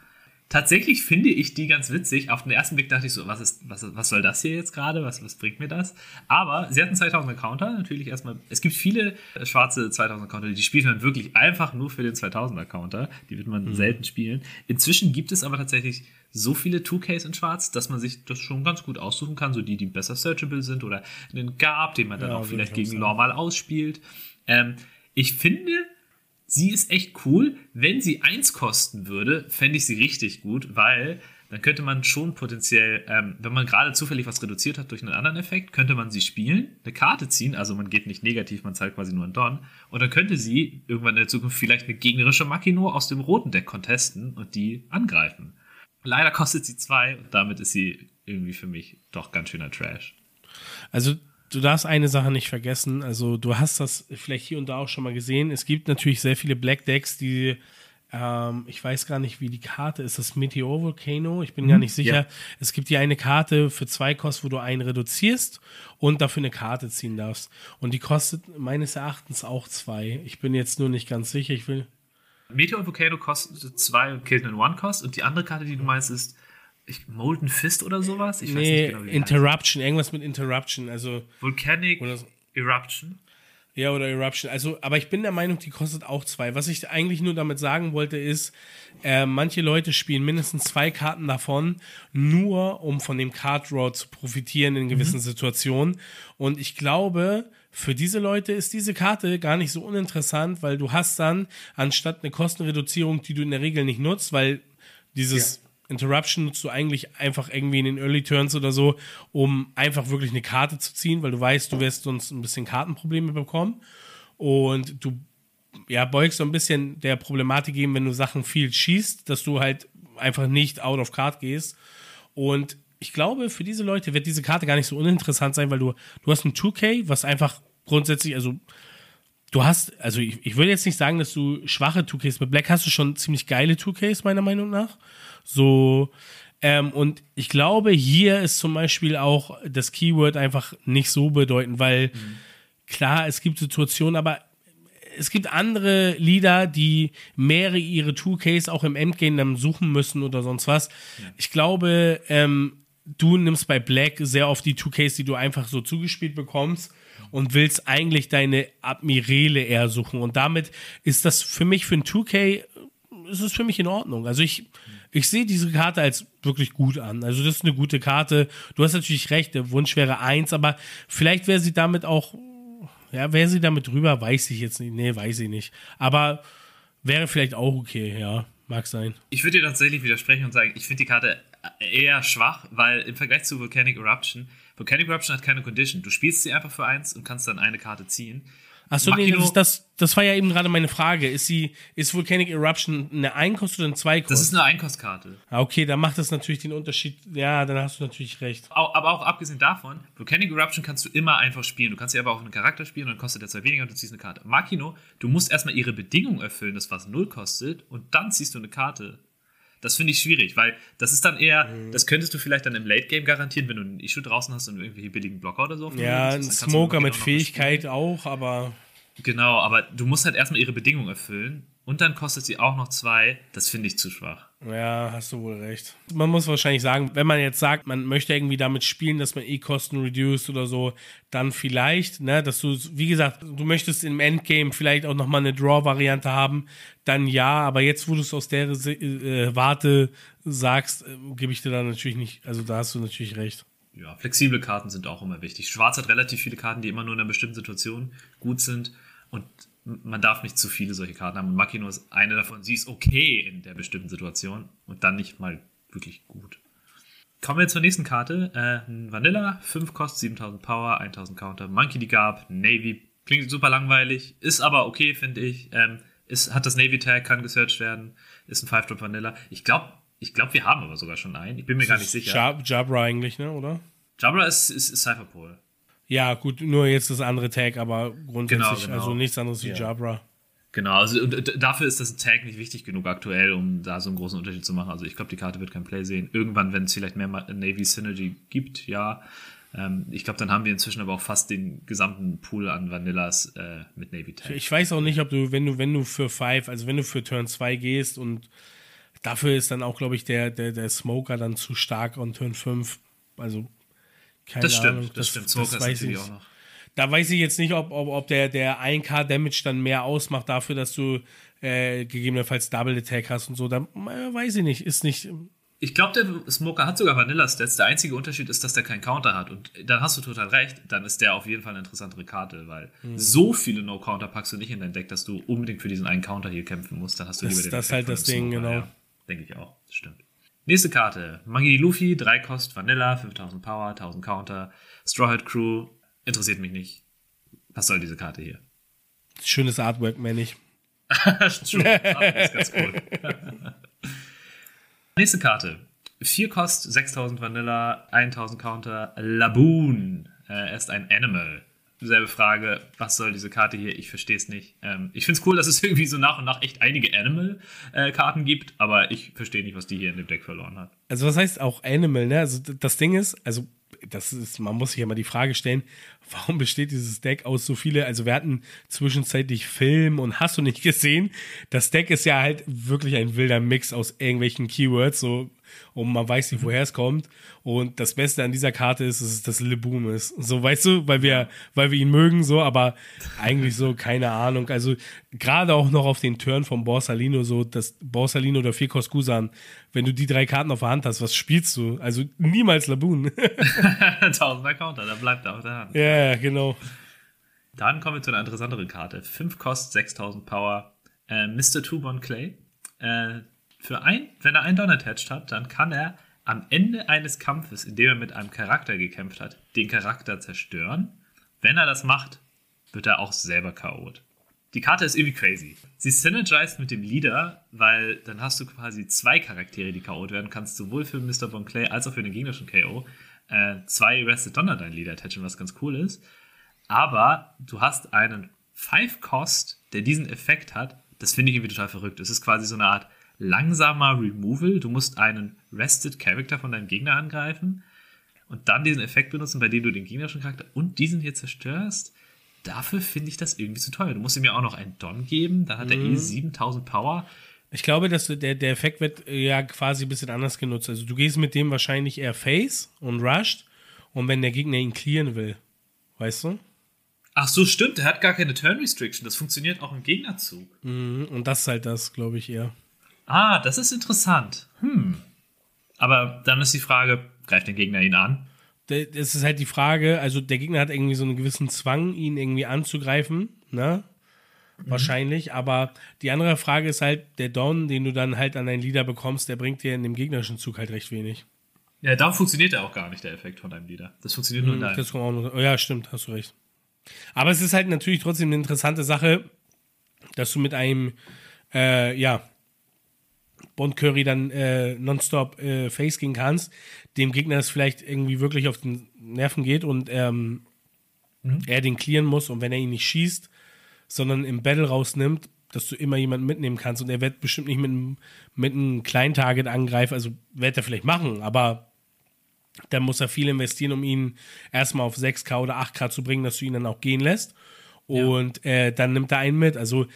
Tatsächlich finde ich die ganz witzig. Auf den ersten Blick dachte ich so, was, ist, was, was soll das hier jetzt gerade? Was, was bringt mir das? Aber sie hatten 2000er Counter, natürlich erstmal. Es gibt viele schwarze 2000er Counter, die spielt man wirklich einfach nur für den 2000er Counter. Die wird man mhm. selten spielen. Inzwischen gibt es aber tatsächlich so viele 2Ks in schwarz, dass man sich das schon ganz gut aussuchen kann. So die, die besser searchable sind oder einen Gab, den man dann ja, auch vielleicht gegen normal ausspielt. Ähm, ich finde, sie ist echt cool. Wenn sie eins kosten würde, fände ich sie richtig gut, weil dann könnte man schon potenziell, ähm, wenn man gerade zufällig was reduziert hat durch einen anderen Effekt, könnte man sie spielen, eine Karte ziehen, also man geht nicht negativ, man zahlt quasi nur einen Don, und dann könnte sie irgendwann in der Zukunft vielleicht eine gegnerische Machino aus dem roten Deck contesten und die angreifen. Leider kostet sie zwei und damit ist sie irgendwie für mich doch ganz schöner Trash. Also du darfst eine Sache nicht vergessen. Also, du hast das vielleicht hier und da auch schon mal gesehen. Es gibt natürlich sehr viele Black Decks, die, ähm, ich weiß gar nicht, wie die Karte ist. Das Meteor Volcano? Ich bin mhm, gar nicht sicher. Ja. Es gibt hier eine Karte für zwei Kost, wo du einen reduzierst und dafür eine Karte ziehen darfst. Und die kostet meines Erachtens auch zwei. Ich bin jetzt nur nicht ganz sicher. Ich will. Meteor Volcano kostet zwei und Killt in One Cost. Und die andere Karte, die du meinst, ist ich, Molten Fist oder sowas? Ich nee, genau, Interruption, heißt. irgendwas mit Interruption, also. Volcanic oder so. Eruption. Ja, oder Eruption. Also, aber ich bin der Meinung, die kostet auch zwei. Was ich eigentlich nur damit sagen wollte, ist, äh, manche Leute spielen mindestens zwei Karten davon, nur um von dem Card Draw zu profitieren in gewissen mhm. Situationen. Und ich glaube, für diese Leute ist diese Karte gar nicht so uninteressant, weil du hast dann, anstatt eine Kostenreduzierung, die du in der Regel nicht nutzt, weil dieses ja. Interruption nutzt du eigentlich einfach irgendwie in den Early Turns oder so, um einfach wirklich eine Karte zu ziehen, weil du weißt, du wirst sonst ein bisschen Kartenprobleme bekommen. Und du ja, beugst so ein bisschen der Problematik geben, wenn du Sachen viel schießt, dass du halt einfach nicht out of card gehst. Und ich glaube, für diese Leute wird diese Karte gar nicht so uninteressant sein, weil du, du hast ein 2K, was einfach grundsätzlich, also du hast, also ich, ich würde jetzt nicht sagen, dass du schwache 2Ks mit Black hast du schon ziemlich geile 2Ks, meiner Meinung nach. So, ähm, und ich glaube, hier ist zum Beispiel auch das Keyword einfach nicht so bedeutend, weil mhm. klar, es gibt Situationen, aber es gibt andere Lieder, die mehrere ihre 2Ks auch im Endgame dann suchen müssen oder sonst was. Ja. Ich glaube, ähm, du nimmst bei Black sehr oft die 2Ks, die du einfach so zugespielt bekommst und willst eigentlich deine Admirale eher suchen. Und damit ist das für mich für ein 2K, ist es für mich in Ordnung. Also ich, ich sehe diese Karte als wirklich gut an. Also das ist eine gute Karte. Du hast natürlich recht, der Wunsch wäre eins, aber vielleicht wäre sie damit auch, ja, wäre sie damit drüber, weiß ich jetzt nicht. Nee, weiß ich nicht. Aber wäre vielleicht auch okay, ja. Mag sein. Ich würde dir tatsächlich widersprechen und sagen, ich finde die Karte eher schwach, weil im Vergleich zu Volcanic Eruption, Volcanic Eruption hat keine Condition. Du spielst sie einfach für eins und kannst dann eine Karte ziehen. Achso, nee, das, das, das war ja eben gerade meine Frage. Ist sie, ist Volcanic Eruption eine Einkost oder eine Zweikost? Das ist eine Einkostkarte. Ah, okay, dann macht das natürlich den Unterschied. Ja, dann hast du natürlich recht. Aber auch abgesehen davon, Volcanic Eruption kannst du immer einfach spielen. Du kannst sie aber auch einen Charakter spielen und dann kostet der zwei weniger und du ziehst eine Karte. Makino, du musst erstmal ihre Bedingung erfüllen, das was null kostet, und dann ziehst du eine Karte. Das finde ich schwierig, weil das ist dann eher, mhm. das könntest du vielleicht dann im Late Game garantieren, wenn du einen Issue draußen hast und irgendwelche billigen Blocker oder so. Ja, ein Smoker mit Fähigkeit auch, aber. Genau, aber du musst halt erstmal ihre Bedingungen erfüllen und dann kostet sie auch noch zwei. Das finde ich zu schwach. Ja, hast du wohl recht. Man muss wahrscheinlich sagen, wenn man jetzt sagt, man möchte irgendwie damit spielen, dass man eh Kosten reduced oder so, dann vielleicht, ne, dass du, wie gesagt, du möchtest im Endgame vielleicht auch nochmal eine Draw-Variante haben, dann ja, aber jetzt, wo du es aus der äh, Warte sagst, äh, gebe ich dir da natürlich nicht, also da hast du natürlich recht. Ja, flexible Karten sind auch immer wichtig. Schwarz hat relativ viele Karten, die immer nur in einer bestimmten Situation gut sind und man darf nicht zu viele solche Karten haben. Und Makino ist eine davon. Sie ist okay in der bestimmten Situation und dann nicht mal wirklich gut. Kommen wir zur nächsten Karte. Äh, Vanilla, 5 Kost, 7000 Power, 1000 Counter. Monkey die Gab, Navy. Klingt super langweilig, ist aber okay, finde ich. Ähm, ist, hat das Navy Tag, kann gesearched werden. Ist ein 5-Drop Vanilla. Ich glaube, ich glaub, wir haben aber sogar schon einen. Ich bin mir das gar nicht sicher. Jab Jabra eigentlich, ne, oder? Jabra ist, ist, ist Cypherpole. Ja, gut, nur jetzt das andere Tag, aber grundsätzlich, genau, genau. also nichts anderes wie ja. Jabra. Genau, also und dafür ist das Tag nicht wichtig genug aktuell, um da so einen großen Unterschied zu machen. Also ich glaube, die Karte wird kein Play sehen. Irgendwann, wenn es vielleicht mehr Navy Synergy gibt, ja. Ähm, ich glaube, dann haben wir inzwischen aber auch fast den gesamten Pool an Vanillas äh, mit Navy Tag. Ich weiß auch nicht, ob du, wenn du, wenn du für Five, also wenn du für Turn 2 gehst und dafür ist dann auch, glaube ich, der, der, der Smoker dann zu stark on Turn 5. Also, keine Das stimmt, Ahnung. das, stimmt. Smoker ist weiß ich. auch noch. Da weiß ich jetzt nicht, ob, ob, ob der, der 1K Damage dann mehr ausmacht dafür, dass du äh, gegebenenfalls Double Attack hast und so. Da äh, weiß ich nicht. Ist nicht. Ich glaube, der Smoker hat sogar Vanilla-Stats. Der einzige Unterschied ist, dass der keinen Counter hat. Und dann hast du total recht. Dann ist der auf jeden Fall eine interessantere Karte, weil Mhm. so viele No-Counter packst du nicht in dein Deck, dass du unbedingt für diesen einen Counter hier kämpfen musst. Dann hast du Das- lieber den das ist halt das Ding, Smoker, genau. Ja, Denke ich auch. Das stimmt. Nächste Karte. Magie Luffy, 3 Kost Vanilla, 5000 Power, 1000 Counter. Straw Hat Crew, interessiert mich nicht. Was soll diese Karte hier? Schönes Artwork, meine ich. True. Das ist ganz cool. Nächste Karte. 4 Kost, 6000 Vanilla, 1000 Counter, Laboon. Äh, er ist ein Animal. Selbe Frage, was soll diese Karte hier? Ich verstehe es nicht. Ähm, ich finde es cool, dass es irgendwie so nach und nach echt einige Animal-Karten gibt, aber ich verstehe nicht, was die hier in dem Deck verloren hat. Also was heißt auch Animal, ne? Also das Ding ist, also das ist, man muss sich ja mal die Frage stellen, warum besteht dieses Deck aus so viele, also wir hatten zwischenzeitlich Film und hast du nicht gesehen, das Deck ist ja halt wirklich ein wilder Mix aus irgendwelchen Keywords, so und man weiß nicht, woher es kommt. Und das Beste an dieser Karte ist, dass es das Leboom ist. So, weißt du, weil wir, weil wir ihn mögen, so, aber eigentlich so, keine Ahnung. Also, gerade auch noch auf den Turn von Borsalino, so, das Borsalino oder Fikos Kusan, wenn du die drei Karten auf der Hand hast, was spielst du? Also, niemals Laboon. 1000er Counter, da bleibt er auf der Hand. ja, genau. Dann kommen wir zu einer interessanteren Karte. 5 Kost, 6000 Power. Äh, Mr. Tubon Clay. Äh, für ein, wenn er einen Don attached hat, dann kann er am Ende eines Kampfes, in dem er mit einem Charakter gekämpft hat, den Charakter zerstören. Wenn er das macht, wird er auch selber KO'd. Die Karte ist irgendwie crazy. Sie synergized mit dem Leader, weil dann hast du quasi zwei Charaktere, die KO'd werden. Kannst sowohl für Mr. Von Clay als auch für den gegnerischen KO äh, zwei Rested Donner dein Leader attachen, was ganz cool ist. Aber du hast einen Five-Cost, der diesen Effekt hat. Das finde ich irgendwie total verrückt. Es ist quasi so eine Art langsamer Removal. Du musst einen Rested Character von deinem Gegner angreifen und dann diesen Effekt benutzen, bei dem du den gegnerischen Charakter und diesen hier zerstörst. Dafür finde ich das irgendwie zu teuer. Du musst ihm ja auch noch einen Don geben, dann hat er eh 7000 Power. Ich glaube, dass der, der Effekt wird äh, ja quasi ein bisschen anders genutzt. Also, du gehst mit dem wahrscheinlich eher Face und rusht und wenn der Gegner ihn clearen will. Weißt du? Ach so, stimmt, er hat gar keine Turn Restriction. Das funktioniert auch im Gegnerzug. Mhm, Und das ist halt das, glaube ich, eher. Ah, das ist interessant. Hm. Aber dann ist die Frage, greift der Gegner ihn an? Das ist halt die Frage, also der Gegner hat irgendwie so einen gewissen Zwang, ihn irgendwie anzugreifen, ne? Wahrscheinlich, aber die andere Frage ist halt, der Don, den du dann halt an deinen Leader bekommst, der bringt dir in dem gegnerischen Zug halt recht wenig. Ja, da funktioniert ja auch gar nicht, der Effekt von deinem Leader. Das funktioniert nur in deinem. Das kommt auch noch, oh ja, stimmt, hast du recht. Aber es ist halt natürlich trotzdem eine interessante Sache, dass du mit einem, äh, ja, Bond Curry dann äh, nonstop äh, Face gehen kannst, dem Gegner es vielleicht irgendwie wirklich auf den Nerven geht und ähm, er den clearen muss und wenn er ihn nicht schießt, sondern im Battle rausnimmt, dass du immer jemanden mitnehmen kannst und er wird bestimmt nicht mit einem, mit einem kleinen Target angreifen, also wird er vielleicht machen, aber dann muss er viel investieren, um ihn erstmal auf 6K oder 8K zu bringen, dass du ihn dann auch gehen lässt. Und äh, dann nimmt er einen mit. Also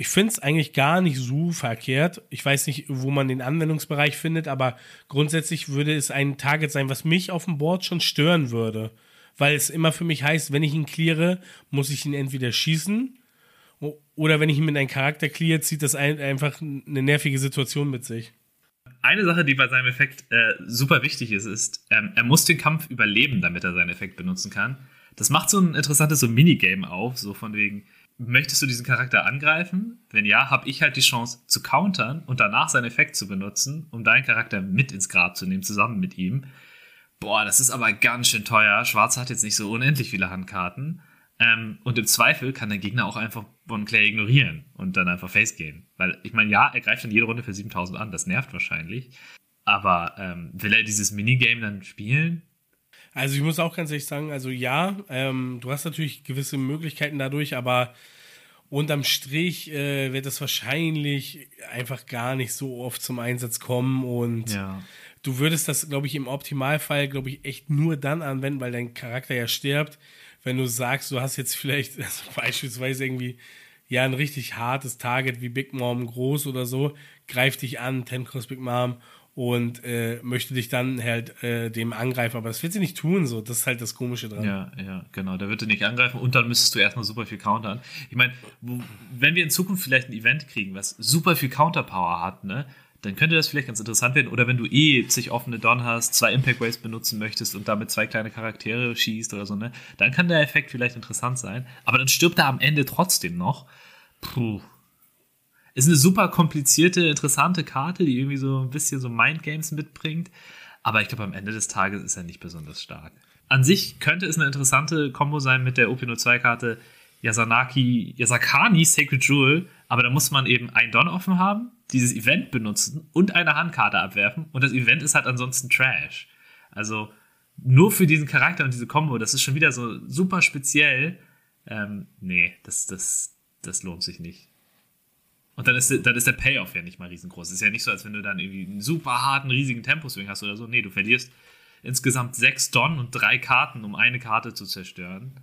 ich finde es eigentlich gar nicht so verkehrt. Ich weiß nicht, wo man den Anwendungsbereich findet, aber grundsätzlich würde es ein Target sein, was mich auf dem Board schon stören würde. Weil es immer für mich heißt, wenn ich ihn cleare, muss ich ihn entweder schießen oder wenn ich ihn mit einem Charakter cleare, zieht das ein, einfach eine nervige Situation mit sich. Eine Sache, die bei seinem Effekt äh, super wichtig ist, ist, ähm, er muss den Kampf überleben, damit er seinen Effekt benutzen kann. Das macht so ein interessantes so Minigame auf, so von wegen, möchtest du diesen Charakter angreifen? Wenn ja, habe ich halt die Chance zu countern und danach seinen Effekt zu benutzen, um deinen Charakter mit ins Grab zu nehmen, zusammen mit ihm. Boah, das ist aber ganz schön teuer. Schwarz hat jetzt nicht so unendlich viele Handkarten. Ähm, und im Zweifel kann der Gegner auch einfach Bon Clay ignorieren und dann einfach Face gehen. Weil, ich meine, ja, er greift dann jede Runde für 7000 an, das nervt wahrscheinlich. Aber ähm, will er dieses Minigame dann spielen? Also ich muss auch ganz ehrlich sagen, also ja, ähm, du hast natürlich gewisse Möglichkeiten dadurch, aber unterm Strich äh, wird das wahrscheinlich einfach gar nicht so oft zum Einsatz kommen und Ja. du würdest das, glaube ich, im Optimalfall, glaube ich, echt nur dann anwenden, weil dein Charakter ja stirbt, wenn du sagst, du hast jetzt vielleicht also beispielsweise irgendwie ja ein richtig hartes Target wie Big Mom groß oder so, greift dich an, Ten Cross Big Mom und äh, möchte dich dann halt äh, dem angreifen, aber das wird sie nicht tun, so. Das ist halt das Komische dran. Ja, ja, genau. Der wird dich nicht angreifen und dann müsstest du erstmal super viel countern. Ich meine, wenn wir in Zukunft vielleicht ein Event kriegen, was super viel Counterpower hat, ne, dann könnte das vielleicht ganz interessant werden. Oder wenn du eh zig offene Don hast, zwei Impact Waves benutzen möchtest und damit zwei kleine Charaktere schießt oder so, ne, dann kann der Effekt vielleicht interessant sein. Aber dann stirbt er am Ende trotzdem noch. Puh. Ist eine super komplizierte, interessante Karte, die irgendwie so ein bisschen so Mindgames mitbringt. Aber ich glaube, am Ende des Tages ist er nicht besonders stark. An sich könnte es eine interessante Kombo sein mit der OP02-Karte Yasanaki, Yasakani Sacred Jewel, aber da muss man eben ein Don offen haben, dieses Event benutzen und eine Handkarte abwerfen und das Event ist halt ansonsten Trash. Also nur für diesen Charakter und diese Kombo, das ist schon wieder so super speziell. Ähm, nee, das, das, das lohnt sich nicht. Und dann ist, dann ist der Payoff ja nicht mal riesengroß. Es ist ja nicht so, als wenn du dann irgendwie einen super harten, riesigen Temposwing hast oder so. Nee, du verlierst insgesamt sechs Don und drei Karten, um eine Karte zu zerstören.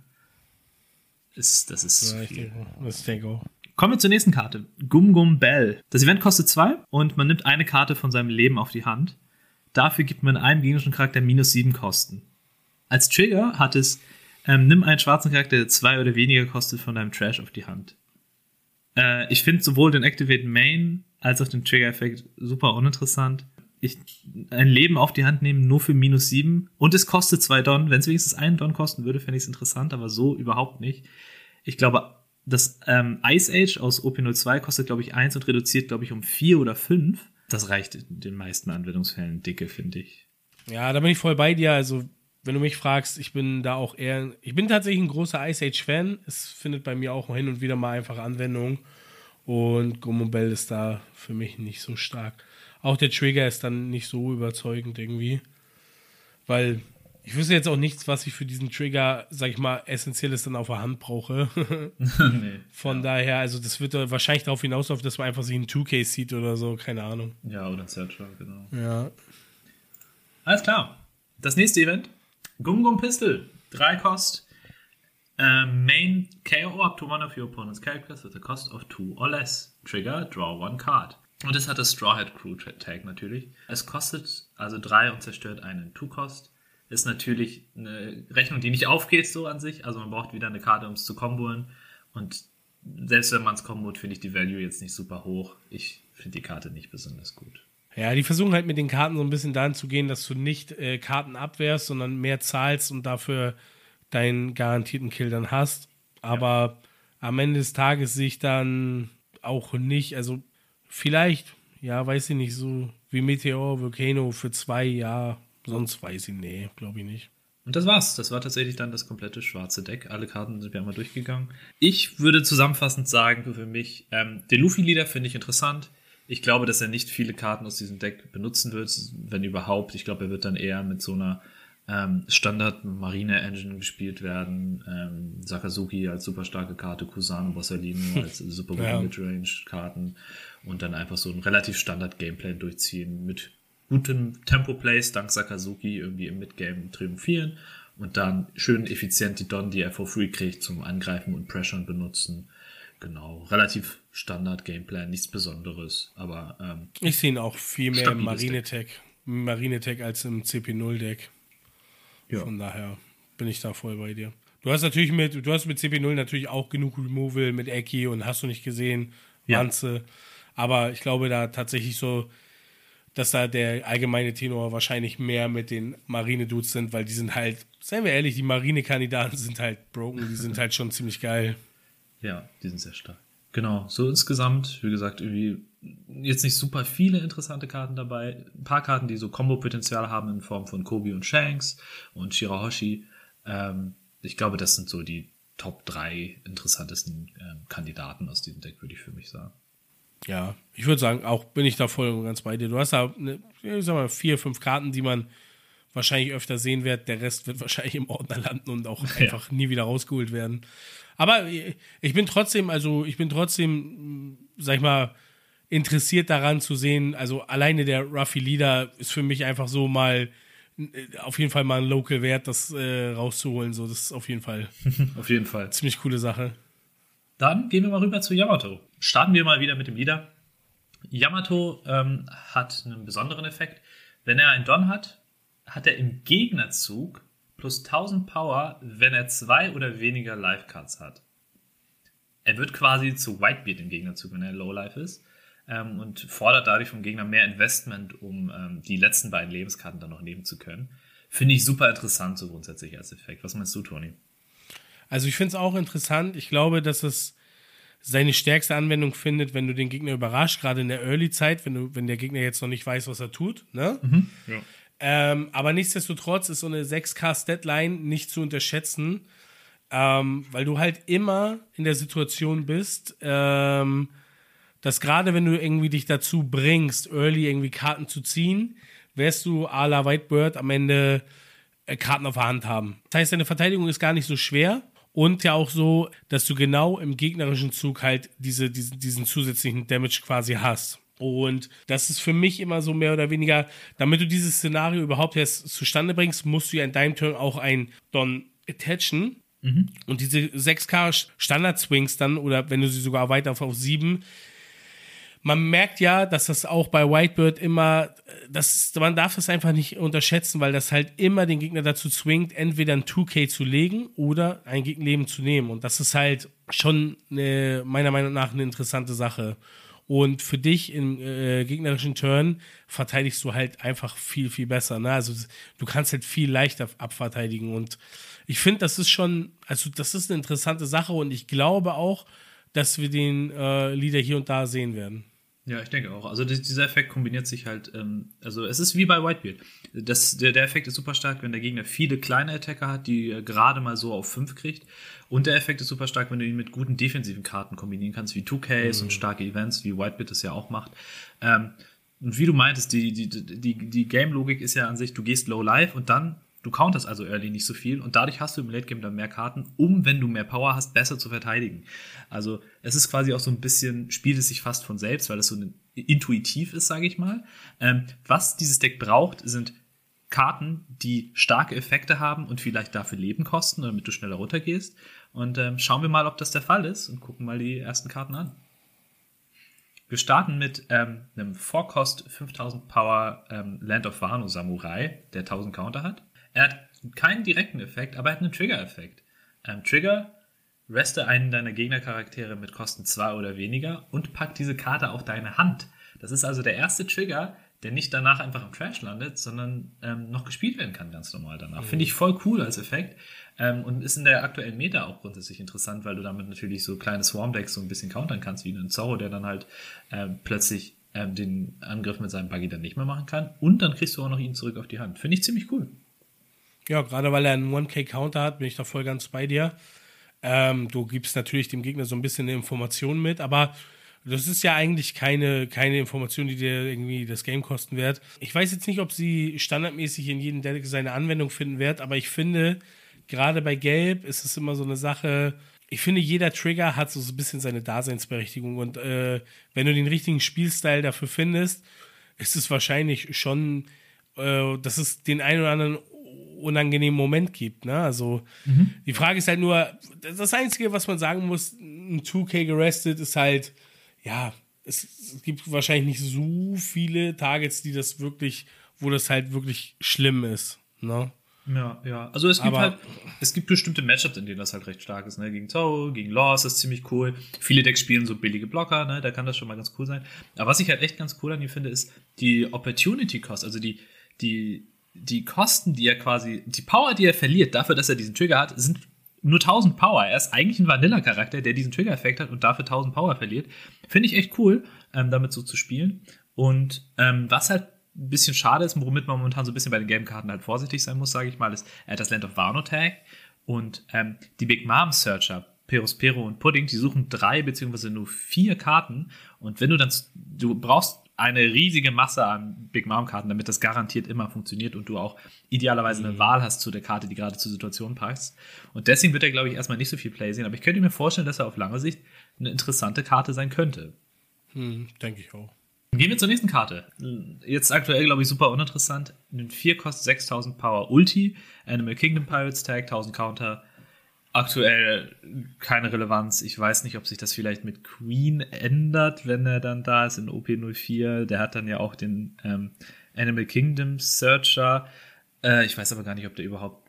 Ist, das ist ja, ich viel. Denke, das denke auch. Kommen wir zur nächsten Karte. Gum Gum Bell. Das Event kostet zwei und man nimmt eine Karte von seinem Leben auf die Hand. Dafür gibt man einem gegnerischen Charakter minus sieben Kosten. Als Trigger hat es, ähm, nimm einen schwarzen Charakter, der zwei oder weniger kostet, von deinem Trash auf die Hand. Äh, ich finde sowohl den Activate Main als auch den Trigger-Effekt super uninteressant. Ich, ein Leben auf die Hand nehmen, nur für minus sieben. Und es kostet zwei Don. Wenn es wenigstens einen Don kosten würde, fände ich es interessant, aber so überhaupt nicht. Ich glaube, das ähm, Ice Age aus OP02 kostet, glaube ich, eins und reduziert, glaube ich, um vier oder fünf. Das reicht in den meisten Anwendungsfällen dicke, finde ich. Ja, da bin ich voll bei dir. Also, wenn du mich fragst, ich bin da auch eher, ich bin tatsächlich ein großer Ice Age Fan. Es findet bei mir auch hin und wieder mal einfach Anwendung. Und Gummobell ist da für mich nicht so stark. Auch der Trigger ist dann nicht so überzeugend irgendwie. Weil ich wüsste jetzt auch nichts, was ich für diesen Trigger, sag ich mal, essentielles dann auf der Hand brauche. nee, Von ja. daher, also das wird wahrscheinlich darauf hinauslaufen, dass man einfach sich einen 2K sieht oder so, keine Ahnung. Ja, oder ein Searcher, genau. Ja. Alles klar. Das nächste Event Gum Gum Pistol, 3 Cost. Uh, main KO up to one of your opponent's characters with a cost of 2 or less. Trigger, draw one card. Und es hat das Straw Hat Crew Tag natürlich. Es kostet also 3 und zerstört einen 2-Cost. Ist natürlich eine Rechnung, die nicht aufgeht so an sich. Also man braucht wieder eine Karte, um es zu komboen. Und selbst wenn man es kombot, finde ich die Value jetzt nicht super hoch. Ich finde die Karte nicht besonders gut. Ja, die versuchen halt mit den Karten so ein bisschen dahin zu gehen, dass du nicht äh, Karten abwehrst, sondern mehr zahlst und dafür deinen garantierten Kill dann hast. Aber ja. am Ende des Tages sehe ich dann auch nicht, also vielleicht, ja, weiß ich nicht, so wie Meteor, Volcano für zwei, ja, sonst weiß ich, nee, glaube ich nicht. Und das war's. Das war tatsächlich dann das komplette schwarze Deck. Alle Karten sind wir einmal durchgegangen. Ich würde zusammenfassend sagen, für mich, ähm, den Luffy-Leader finde ich interessant. Ich glaube, dass er nicht viele Karten aus diesem Deck benutzen wird, wenn überhaupt. Ich glaube, er wird dann eher mit so einer ähm, Standard Marine Engine gespielt werden. Ähm, Sakazuki als super starke Karte, Kusano Borsalino als super ja. Midrange Karten und dann einfach so ein relativ Standard Gameplay durchziehen mit gutem Tempo Plays dank Sakazuki irgendwie im Midgame triumphieren und dann schön effizient die Don, die er for free kriegt, zum Angreifen und Pressure benutzen. Genau, relativ Standard Gameplay, nichts Besonderes, aber ähm, ich sehe ihn auch viel mehr im Marine-Tech, Marine-Tech als im CP0-Deck. Ja. Von daher bin ich da voll bei dir. Du hast natürlich mit, du hast mit CP0 natürlich auch genug Removal mit Eki und hast du nicht gesehen, Wanze. Ja. Aber ich glaube da tatsächlich so, dass da der allgemeine Tenor wahrscheinlich mehr mit den Marine-Dudes sind, weil die sind halt, seien wir ehrlich, die Marine-Kandidaten sind halt broken, die sind halt schon ziemlich geil. Ja, die sind sehr stark. Genau, so insgesamt, wie gesagt, irgendwie jetzt nicht super viele interessante Karten dabei. Ein paar Karten, die so Combo-Potenzial haben in Form von Kobi und Shanks und Shirahoshi. Ähm, ich glaube, das sind so die Top 3 interessantesten ähm, Kandidaten aus diesem Deck, würde ich für mich sagen. Ja, ich würde sagen, auch bin ich da voll und ganz bei dir. Du hast da, eine, ich sag mal, vier, fünf Karten, die man wahrscheinlich öfter sehen wird. Der Rest wird wahrscheinlich im Ordner landen und auch ja. einfach nie wieder rausgeholt werden. Aber ich bin trotzdem, also ich bin trotzdem, sag ich mal, interessiert daran zu sehen. Also alleine der Ruffy Leader ist für mich einfach so mal auf jeden Fall mal ein Local Wert, das äh, rauszuholen. So, das ist auf jeden Fall. auf jeden Fall. Ziemlich coole Sache. Dann gehen wir mal rüber zu Yamato. Starten wir mal wieder mit dem Leader. Yamato ähm, hat einen besonderen Effekt. Wenn er einen Don hat, hat er im Gegnerzug plus 1000 Power, wenn er zwei oder weniger Life-Cards hat. Er wird quasi zu Whitebeard im Gegnerzug, wenn er Low-Life ist. Ähm, und fordert dadurch vom Gegner mehr Investment, um ähm, die letzten beiden Lebenskarten dann noch nehmen zu können. Finde ich super interessant, so grundsätzlich als Effekt. Was meinst du, Toni? Also ich finde es auch interessant. Ich glaube, dass es seine stärkste Anwendung findet, wenn du den Gegner überrascht, gerade in der Early-Zeit, wenn, du, wenn der Gegner jetzt noch nicht weiß, was er tut. Ne? Mhm, ja. Ähm, aber nichtsdestotrotz ist so eine 6K-Statline nicht zu unterschätzen, ähm, weil du halt immer in der Situation bist, ähm, dass gerade wenn du irgendwie dich dazu bringst, early irgendwie Karten zu ziehen, wirst du à la Whitebird am Ende äh, Karten auf der Hand haben. Das heißt, deine Verteidigung ist gar nicht so schwer und ja auch so, dass du genau im gegnerischen Zug halt diese, diesen, diesen zusätzlichen Damage quasi hast. Und das ist für mich immer so mehr oder weniger, damit du dieses Szenario überhaupt erst zustande bringst, musst du ja in deinem Turn auch ein Don attachen. Mhm. Und diese 6K Standard-Swings dann, oder wenn du sie sogar weiter auf 7, man merkt ja, dass das auch bei Whitebird immer, das, man darf das einfach nicht unterschätzen, weil das halt immer den Gegner dazu zwingt, entweder ein 2K zu legen oder ein Gegenleben zu nehmen. Und das ist halt schon eine, meiner Meinung nach eine interessante Sache. Und für dich im äh, gegnerischen Turn verteidigst du halt einfach viel, viel besser. Ne? Also du kannst halt viel leichter abverteidigen. Und ich finde, das ist schon, also das ist eine interessante Sache und ich glaube auch, dass wir den äh, Leader hier und da sehen werden. Ja, ich denke auch. Also dieser Effekt kombiniert sich halt, ähm, also es ist wie bei Whitebeard. Das, der, der Effekt ist super stark, wenn der Gegner viele kleine Attacker hat, die er gerade mal so auf 5 kriegt. Und der Effekt ist super stark, wenn du ihn mit guten defensiven Karten kombinieren kannst, wie 2Ks mhm. und starke Events, wie Whitebeard es ja auch macht. Ähm, und wie du meintest, die, die, die, die Game-Logik ist ja an sich, du gehst low life und dann Du counterst also early nicht so viel und dadurch hast du im Late Game dann mehr Karten, um, wenn du mehr Power hast, besser zu verteidigen. Also es ist quasi auch so ein bisschen, spielt es sich fast von selbst, weil es so intuitiv ist, sage ich mal. Ähm, was dieses Deck braucht, sind Karten, die starke Effekte haben und vielleicht dafür Leben kosten, damit du schneller runtergehst. Und ähm, schauen wir mal, ob das der Fall ist und gucken mal die ersten Karten an. Wir starten mit ähm, einem Vorkost 5000 Power ähm, Land of Wano Samurai, der 1000 Counter hat. Er hat keinen direkten Effekt, aber er hat einen Trigger-Effekt. Ähm, Trigger, reste einen deiner Gegnercharaktere mit Kosten 2 oder weniger und pack diese Karte auf deine Hand. Das ist also der erste Trigger, der nicht danach einfach im Trash landet, sondern ähm, noch gespielt werden kann ganz normal danach. Mhm. Finde ich voll cool als Effekt ähm, und ist in der aktuellen Meta auch grundsätzlich interessant, weil du damit natürlich so kleine Swarm-Decks so ein bisschen countern kannst, wie einen Zorro, der dann halt ähm, plötzlich ähm, den Angriff mit seinem Buggy dann nicht mehr machen kann und dann kriegst du auch noch ihn zurück auf die Hand. Finde ich ziemlich cool. Ja, gerade weil er einen 1K-Counter hat, bin ich da voll ganz bei dir. Ähm, du gibst natürlich dem Gegner so ein bisschen eine Information mit, aber das ist ja eigentlich keine, keine Information, die dir irgendwie das Game kosten wird. Ich weiß jetzt nicht, ob sie standardmäßig in jedem Deck seine Anwendung finden wird, aber ich finde, gerade bei Gelb ist es immer so eine Sache. Ich finde, jeder Trigger hat so ein bisschen seine Daseinsberechtigung und äh, wenn du den richtigen Spielstyle dafür findest, ist es wahrscheinlich schon, äh, dass es den einen oder anderen unangenehmen Moment gibt. Ne? Also mhm. die Frage ist halt nur, das Einzige, was man sagen muss, ein 2K gerestet ist halt, ja, es, es, gibt wahrscheinlich nicht so viele Targets, die das wirklich, wo das halt wirklich schlimm ist. Ne? Ja, ja. Also es gibt Aber, halt, es gibt bestimmte Matchups, in denen das halt recht stark ist, ne? Gegen Zhou, gegen Laws ist ziemlich cool. Viele Decks spielen so billige Blocker, ne? Da kann das schon mal ganz cool sein. Aber was ich halt echt ganz cool an ihm finde, ist die Opportunity Cost, also die, die, die Kosten, die er quasi, die Power, die er verliert, dafür, dass er diesen Trigger hat, sind nur 1000 Power. Er ist eigentlich ein Vanilla-Charakter, der diesen Trigger-Effekt hat und dafür 1000 Power verliert. Finde ich echt cool, ähm, damit so zu spielen. Und ähm, was halt ein bisschen schade ist, womit man momentan so ein bisschen bei den Game-Karten halt vorsichtig sein muss, sage ich mal, ist, hat das Land of Wano Tag und ähm, die Big Mom Searcher, Perospero und Pudding, die suchen drei beziehungsweise nur vier Karten und wenn du dann, du brauchst eine riesige Masse an Big Mom-Karten, damit das garantiert immer funktioniert und du auch idealerweise eine mhm. Wahl hast zu der Karte, die gerade zur Situation passt. Und deswegen wird er, glaube ich, erstmal nicht so viel Play sehen. Aber ich könnte mir vorstellen, dass er auf lange Sicht eine interessante Karte sein könnte. Hm, denke ich auch. Gehen wir zur nächsten Karte. Jetzt aktuell, glaube ich, super uninteressant. Ein 4 kostet 6000 Power Ulti, Animal Kingdom Pirates Tag, 1000 Counter. Aktuell keine Relevanz. Ich weiß nicht, ob sich das vielleicht mit Queen ändert, wenn er dann da ist in OP04. Der hat dann ja auch den ähm, Animal Kingdom Searcher. Äh, ich weiß aber gar nicht, ob der überhaupt.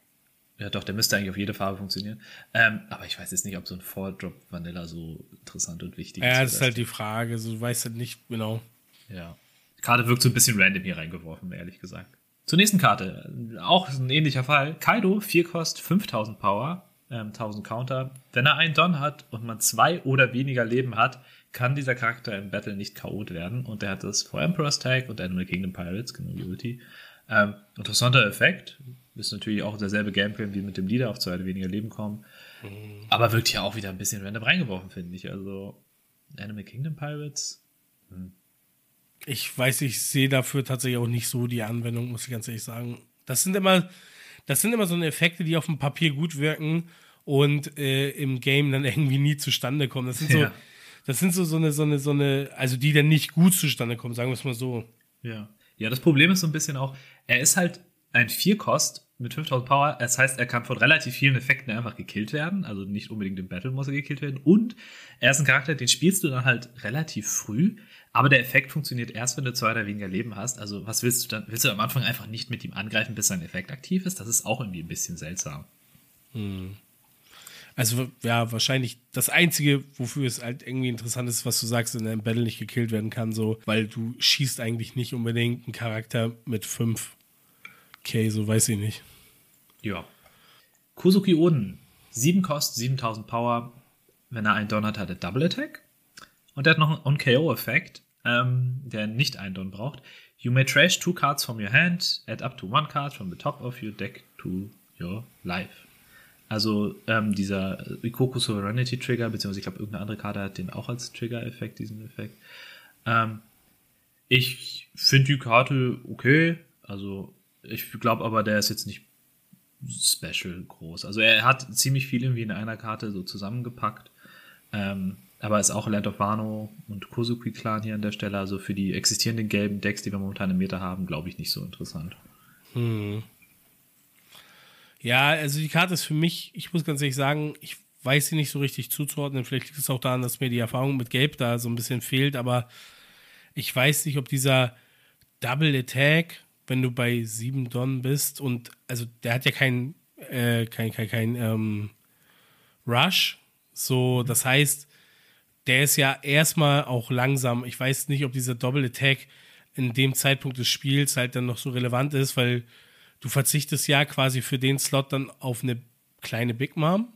Ja, doch, der müsste eigentlich auf jede Farbe funktionieren. Ähm, aber ich weiß jetzt nicht, ob so ein Four-Drop Vanilla so interessant und wichtig Ja, ist. das ist halt die Frage. So, du weißt halt nicht genau. Ja. Die Karte wirkt so ein bisschen random hier reingeworfen, ehrlich gesagt. Zur nächsten Karte. Auch ein ähnlicher Fall. Kaido, 4 Kost, 5000 Power, ähm, 1000 Counter. Wenn er einen Don hat und man zwei oder weniger Leben hat, kann dieser Charakter im Battle nicht K.O.'d werden. Und er hat das For Emperor's Tag und Animal Kingdom Pirates, genau wie Ulti. Ähm, interessanter Effekt. Ist natürlich auch derselbe Gameplay wie mit dem Leader, auf zwei oder weniger Leben kommen. Aber wirkt hier auch wieder ein bisschen random reingeworfen, finde ich. Also, Animal Kingdom Pirates. Ich weiß, ich sehe dafür tatsächlich auch nicht so die Anwendung, muss ich ganz ehrlich sagen. Das sind immer, das sind immer so eine Effekte, die auf dem Papier gut wirken und äh, im Game dann irgendwie nie zustande kommen. Das sind so, Ja. das sind so, so eine, so eine, so eine, also die dann nicht gut zustande kommen, sagen wir es mal so. Ja. Ja, das Problem ist so ein bisschen auch, er ist halt ein Vierkost mit 5000 Power. Das heißt, er kann von relativ vielen Effekten einfach gekillt werden. Also nicht unbedingt im Battle muss er gekillt werden. Und er ist ein Charakter, den spielst du dann halt relativ früh. Aber der Effekt funktioniert erst, wenn du zwei oder weniger Leben hast. Also was willst du dann? Willst du am Anfang einfach nicht mit ihm angreifen, bis sein Effekt aktiv ist? Das ist auch irgendwie ein bisschen seltsam. Also ja, wahrscheinlich das Einzige, wofür es halt irgendwie interessant ist, was du sagst, in einem Battle nicht gekillt werden kann, so, weil du schießt eigentlich nicht unbedingt einen Charakter mit 5. Okay, so weiß ich nicht. Ja. Kusuki Oden. 7 Kost, 7000 Power. Wenn er einen Don hat, hat er Double Attack. Und er hat noch einen On-KO-Effekt, ähm, der nicht einen Don braucht. You may trash two cards from your hand, add up to one card from the top of your deck to your life. Also ähm, dieser Ikoku Sovereignty Trigger, beziehungsweise ich glaube, irgendeine andere Karte hat den auch als Trigger-Effekt, diesen Effekt. Ähm, ich finde die Karte okay. Also ich glaube aber, der ist jetzt nicht special groß. Also er hat ziemlich viel irgendwie in einer Karte so zusammengepackt. Ähm, aber ist auch Land of Wano und Kozuki Clan hier an der Stelle. Also für die existierenden gelben Decks, die wir momentan im Meta haben, glaube ich nicht so interessant. Ja, also die Karte ist für mich, ich muss ganz ehrlich sagen, ich weiß sie nicht so richtig zuzuordnen. Vielleicht liegt es auch daran, dass mir die Erfahrung mit Gelb da so ein bisschen fehlt, aber ich weiß nicht, ob dieser Double Attack, wenn du bei 7 Don bist und also der hat ja kein, äh, kein, kein, kein ähm, Rush. So, das heißt, der ist ja erstmal auch langsam. Ich weiß nicht, ob dieser Double Attack in dem Zeitpunkt des Spiels halt dann noch so relevant ist, weil du verzichtest ja quasi für den Slot dann auf eine kleine Big Mom.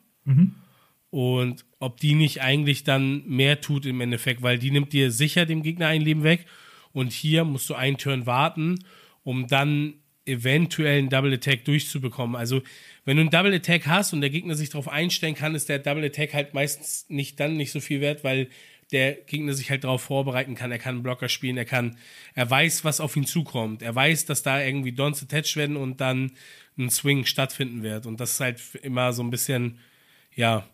Und ob die nicht eigentlich dann mehr tut im Endeffekt, weil die nimmt dir sicher dem Gegner ein Leben weg. Und hier musst du einen Turn warten, um dann eventuell einen Double Attack durchzubekommen. Also, wenn du einen Double Attack hast und der Gegner sich darauf einstellen kann, ist der Double Attack halt meistens nicht dann nicht so viel wert, weil der Gegner sich halt darauf vorbereiten kann. Er kann einen Blocker spielen, er kann, er weiß, was auf ihn zukommt. Er weiß, dass da irgendwie Dons attached werden und dann ein Swing stattfinden wird. Und das ist halt immer so ein bisschen, ja,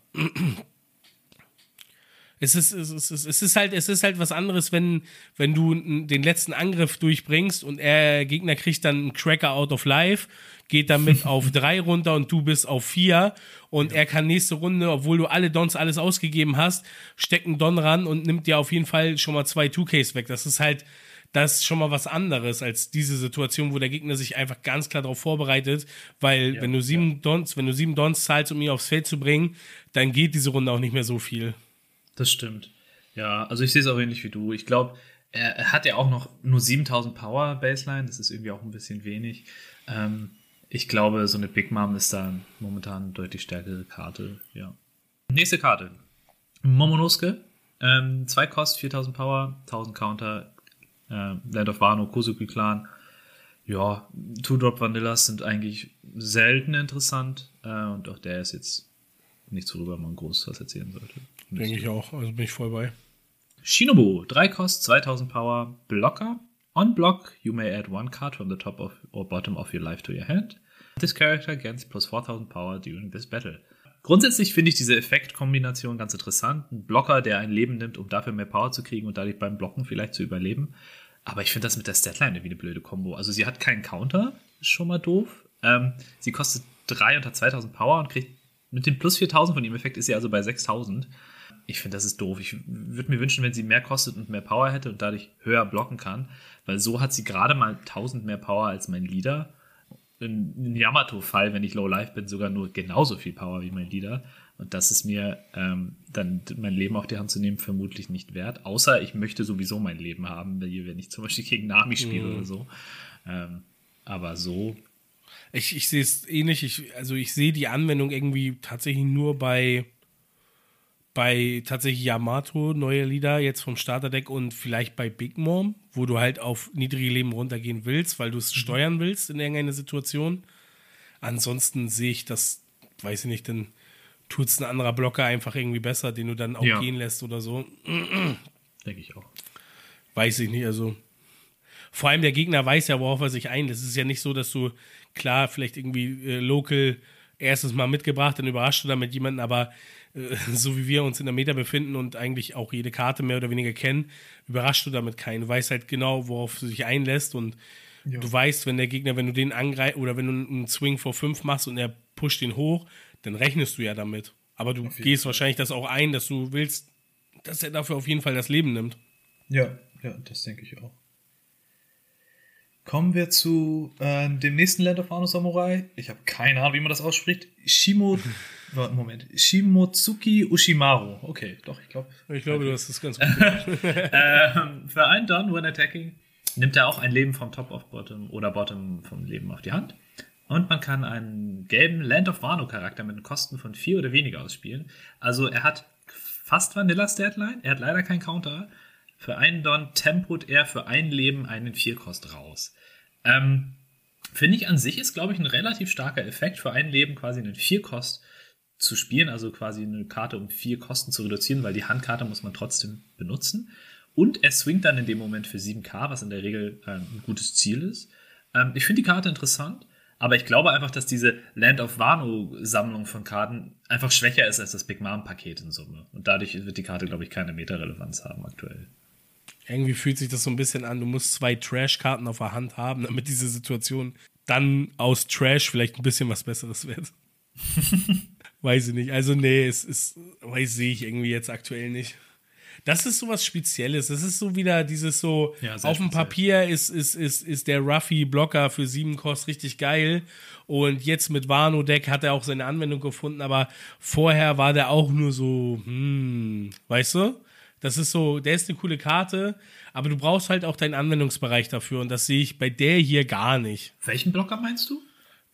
es ist, es ist, es ist halt, es ist halt was anderes, wenn, wenn du den letzten Angriff durchbringst und er Gegner kriegt dann einen Cracker out of life, geht damit auf drei runter und du bist auf vier und er kann nächste Runde, obwohl du alle Dons alles ausgegeben hast, steckt einen Don ran und nimmt dir auf jeden Fall schon mal zwei 2Ks weg. Das ist halt, das ist schon mal was anderes als diese Situation, wo der Gegner sich einfach ganz klar darauf vorbereitet, weil wenn du sieben Dons, wenn du sieben Dons zahlst, um ihn aufs Feld zu bringen, dann geht diese Runde auch nicht mehr so viel. Das stimmt. Ja, also ich sehe es auch ähnlich wie du. Ich glaube, er, hat ja auch noch nur 7000 Power Baseline. Das ist irgendwie auch ein bisschen wenig. Ähm, ich glaube, so eine Big Mom ist da momentan eine deutlich stärkere Karte. Ja. Nächste Karte. Momonosuke. Ähm, zwei Kost, 4000 Power, 1000 Counter. Äh, Land of Wano, Kozuki Clan. Ja, Two-Drop Vanillas sind eigentlich selten interessant. Äh, und auch der ist jetzt nichts, worüber man groß was erzählen sollte. Denke ich auch. Also bin ich voll bei. Shinobu, 3 Cost, 2000 Power, Blocker. On block, you may add one card from the top of or bottom of your life to your hand. This character gains plus 4000 Power during this battle. Grundsätzlich finde ich diese Effektkombination ganz interessant. Ein Blocker, der ein Leben nimmt, um dafür mehr Power zu kriegen und dadurch beim Blocken vielleicht zu überleben. Aber ich finde das mit der Statline irgendwie eine blöde Kombo. Also sie hat keinen Counter, ist schon mal doof. Ähm, sie kostet 3 unter 2000 Power und kriegt mit dem plus 4000 von dem Effekt ist sie also bei 6000. Ich finde, das ist doof. Ich würde mir wünschen, wenn sie mehr kostet und mehr Power hätte und dadurch höher blocken kann, weil so hat sie gerade mal 1000 mehr Power als mein Leader. In Yamato-Fall, wenn ich Low Life bin, sogar nur genauso viel Power wie mein Leader. Und das ist mir ähm, dann mein Leben auf die Hand zu nehmen vermutlich nicht wert. Außer ich möchte sowieso mein Leben haben, wenn ich zum Beispiel gegen Nami spiele mm. oder so. Ähm, aber so. Ich, ich sehe es ähnlich. Ich, also ich sehe die Anwendung irgendwie tatsächlich nur bei bei tatsächlich Yamato, neue Lieder jetzt vom Starterdeck und vielleicht bei Big Mom, wo du halt auf niedrige Leben runtergehen willst, weil du es mhm. steuern willst in irgendeiner Situation. Ansonsten sehe ich das, weiß ich nicht, dann tut es ein anderer Blocker einfach irgendwie besser, den du dann auch ja. gehen lässt oder so. Denke ich auch. Weiß ich nicht, also. Vor allem der Gegner weiß ja, worauf er sich einlässt. Es ist ja nicht so, dass du, klar, vielleicht irgendwie äh, local erstes Mal mitgebracht, dann überrascht du damit jemanden, aber äh, so wie wir uns in der Meta befinden und eigentlich auch jede Karte mehr oder weniger kennen, überrascht du damit keinen. Du weißt halt genau, worauf du dich einlässt und ja. du weißt, wenn der Gegner, wenn du den angreifst oder wenn du einen Swing vor 5 machst und er pusht den hoch, dann rechnest du ja damit. Aber du gehst Fall. wahrscheinlich das auch ein, dass du willst, dass er dafür auf jeden Fall das Leben nimmt. Ja, ja, das denke ich auch. Kommen wir zu äh, dem nächsten Land of Wano Samurai. Ich habe keine Ahnung, wie man das ausspricht. Shimo. Moment. Shimotsuki Ushimaru. Okay, doch, ich glaube. Ich glaube, du hast das ganz gut ähm, Für einen Don, when attacking, nimmt er auch ein Leben vom Top of Bottom oder Bottom vom Leben auf die Hand. Und man kann einen gelben Land of Wano Charakter mit Kosten von vier oder weniger ausspielen. Also er hat fast Vanilla Statline. Er hat leider keinen Counter. Für einen Don tempot er für ein Leben einen Vierkost raus. Ähm, Finde ich an sich ist, glaube ich, ein relativ starker Effekt für ein Leben quasi einen Vierkost zu spielen, also quasi eine Karte um vier Kosten zu reduzieren, weil die Handkarte muss man trotzdem benutzen. Und er swingt dann in dem Moment für 7k, was in der Regel äh, ein gutes Ziel ist. Ähm, ich finde die Karte interessant, aber ich glaube einfach, dass diese Land of Wano-Sammlung von Karten einfach schwächer ist als das Big Mom-Paket in Summe. Und dadurch wird die Karte, glaube ich, keine Meta-Relevanz haben aktuell. Irgendwie fühlt sich das so ein bisschen an, du musst zwei Trash-Karten auf der Hand haben, damit diese Situation dann aus Trash vielleicht ein bisschen was Besseres wird. weiß ich nicht. Also, nee, es ist, weiß sehe ich irgendwie jetzt aktuell nicht. Das ist so was Spezielles. Das ist so wieder dieses so, ja, auf dem Papier ist, ist, ist, ist der Ruffy-Blocker für sieben Kost richtig geil. Und jetzt mit Wano-Deck hat er auch seine Anwendung gefunden, aber vorher war der auch nur so, hm, weißt du? Das ist so, der ist eine coole Karte, aber du brauchst halt auch deinen Anwendungsbereich dafür und das sehe ich bei der hier gar nicht. Welchen Blocker meinst du?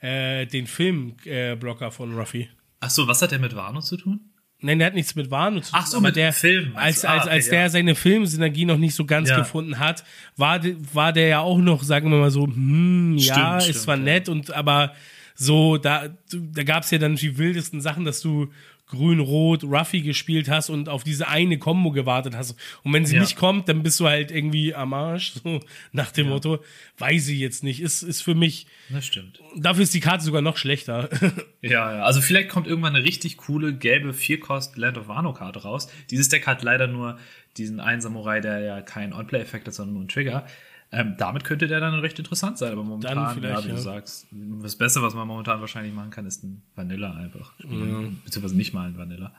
Äh, den Filmblocker äh, von Ruffy. Achso, was hat der mit Wano zu tun? Nein, der hat nichts mit Wano zu tun. Ach so, mit der Film. Als, als, ah, okay, als der ja. seine Filmsynergie noch nicht so ganz ja. gefunden hat, war, war der ja auch noch, sagen wir mal so, hm, stimmt, ja, stimmt, ist zwar ja. nett und aber so, da, da gab es ja dann die wildesten Sachen, dass du Grün-Rot Ruffy gespielt hast und auf diese eine Combo gewartet hast. Und wenn sie ja. nicht kommt, dann bist du halt irgendwie am Arsch. So nach dem ja. Motto, weiß ich jetzt nicht. Ist, ist für mich. Das stimmt. Dafür ist die Karte sogar noch schlechter. Ja, ja. Also vielleicht kommt irgendwann eine richtig coole gelbe Vierkost Land of Wano Karte raus. Dieses Deck hat leider nur diesen einen Samurai, der ja keinen On-Play-Effekt hat, sondern nur einen Trigger. Ähm, damit könnte der dann recht interessant sein, aber momentan, ja, wie ja. du sagst, das Beste, was man momentan wahrscheinlich machen kann, ist ein Vanilla einfach. Ja. Beziehungsweise nicht mal ein Vanilla.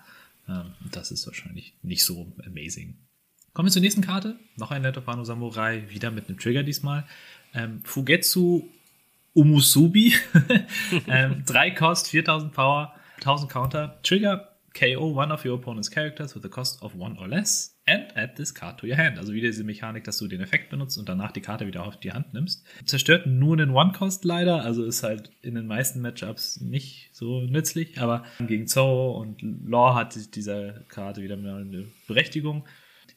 Ähm, das ist wahrscheinlich nicht so amazing. Kommen wir zur nächsten Karte. Noch ein Net of Wano Samurai, wieder mit einem Trigger diesmal. Ähm, Fugetsu Umusubi. ähm, drei Cost, 4000 Power, 1000 Counter. Trigger KO one of your opponent's characters with a cost of one or less and add this card to your hand. Also wieder diese Mechanik, dass du den Effekt benutzt und danach die Karte wieder auf die Hand nimmst. Zerstört nur einen One-Cost leider, also ist halt in den meisten Matchups nicht so nützlich, aber gegen Zorro und Law hat diese Karte wieder eine Berechtigung.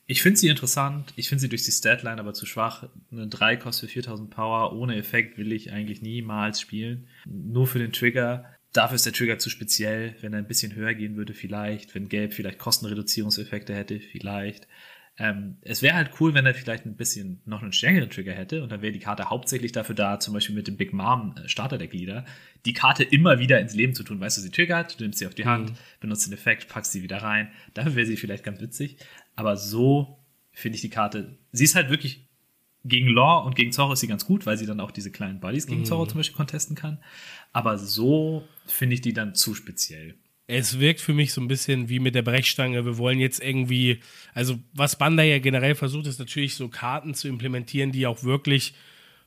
Ich finde sie interessant, ich finde sie durch die Statline aber zu schwach. Eine 3 kostet für 4000 Power, ohne Effekt will ich eigentlich niemals spielen. Nur für den Trigger Dafür ist der Trigger zu speziell. Wenn er ein bisschen höher gehen würde, vielleicht. Wenn Gelb vielleicht Kostenreduzierungseffekte hätte, vielleicht. Ähm, es wäre halt cool, wenn er vielleicht ein bisschen noch einen stärkeren Trigger hätte. Und dann wäre die Karte hauptsächlich dafür da, zum Beispiel mit dem Big Mom äh, Starterdeck Leader, die Karte immer wieder ins Leben zu tun. Weißt du, sie triggert, du nimmst sie auf die Hand, mhm. benutzt den Effekt, packst sie wieder rein. Dafür wäre sie vielleicht ganz witzig. Aber so finde ich die Karte, sie ist halt wirklich gegen Law und gegen Zorro ist sie ganz gut, weil sie dann auch diese kleinen Buddies gegen mhm. Zorro zum Beispiel contesten kann. Aber so finde ich die dann zu speziell. es wirkt für mich so ein bisschen wie mit der Brechstange. Wir wollen jetzt irgendwie, also was Banda ja generell versucht, ist natürlich so Karten zu implementieren, die auch wirklich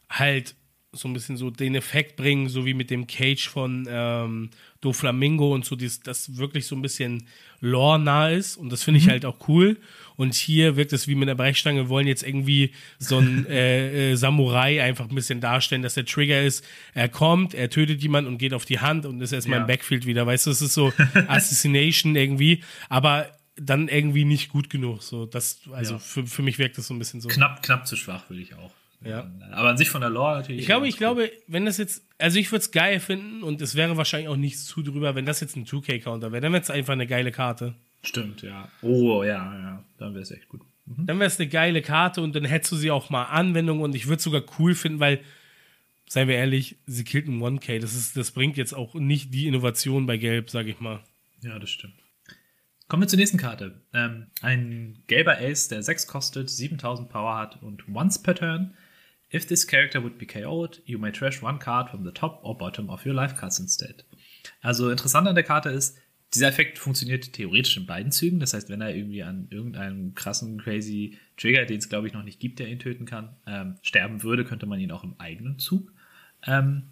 halt so ein bisschen so den Effekt bringen, so wie mit dem Cage von ähm, Do Flamingo und so, dies, das wirklich so ein bisschen lore-nah ist und das finde ich halt auch cool. Und hier wirkt es wie mit der Brechstange, wir wollen jetzt irgendwie so ein äh, äh, Samurai einfach ein bisschen darstellen, dass der Trigger ist, er kommt, er tötet jemanden und geht auf die Hand und ist erstmal Ja. im Backfield wieder, weißt du, es ist so Assassination irgendwie, aber dann irgendwie nicht gut genug. So, das, also Ja. für, für mich wirkt das so ein bisschen so. Knapp, knapp zu schwach, würde ich auch. Ja. Aber an sich von der Lore natürlich. Ich glaube, ich glaube, wenn das jetzt, also ich würde es geil finden und es wäre wahrscheinlich auch nichts zu drüber, wenn das jetzt ein 2K-Counter wäre. Dann wäre es einfach eine geile Karte. cool. Stimmt, ja. Oh, ja, ja. Dann wäre es echt gut. Dann wäre es eine geile Karte und dann hättest du sie auch mal Anwendung und ich würde es sogar cool finden, weil, seien wir ehrlich, sie killt einen 1K. Das, ist, das bringt jetzt auch nicht die Innovation bei Gelb, sage ich mal. Ja, das stimmt. Kommen wir zur nächsten Karte. Ähm, ein gelber Ace, der 6 kostet, 7000 Power hat und once per turn. If this character would be KO'd, you may trash one card from the top or bottom of your life cards instead. Also interessant an der Karte ist, dieser Effekt funktioniert theoretisch in beiden Zügen. Das heißt, wenn er irgendwie an irgendeinem krassen, crazy Trigger, den es glaube ich noch nicht gibt, der ihn töten kann, ähm, sterben würde, könnte man ihn auch im eigenen Zug ähm,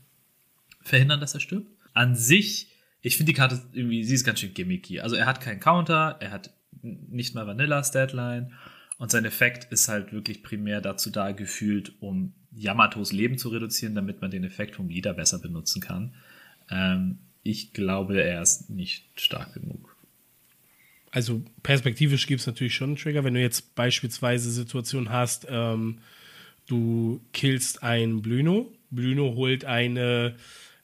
verhindern, dass er stirbt. An sich, ich finde die Karte irgendwie, sie ist ganz schön gimmicky. Also er hat keinen Counter, er hat nicht mal Vanillas Deadline und sein Effekt ist halt wirklich primär dazu da gefühlt, um Yamatos Leben zu reduzieren, damit man den Effekt vom Leader besser benutzen kann. Ähm, ich glaube, er ist nicht stark genug. Also perspektivisch gibt es natürlich schon einen Trigger. Wenn du jetzt beispielsweise Situation hast, ähm, du killst einen Bluno, Bluno holt eine,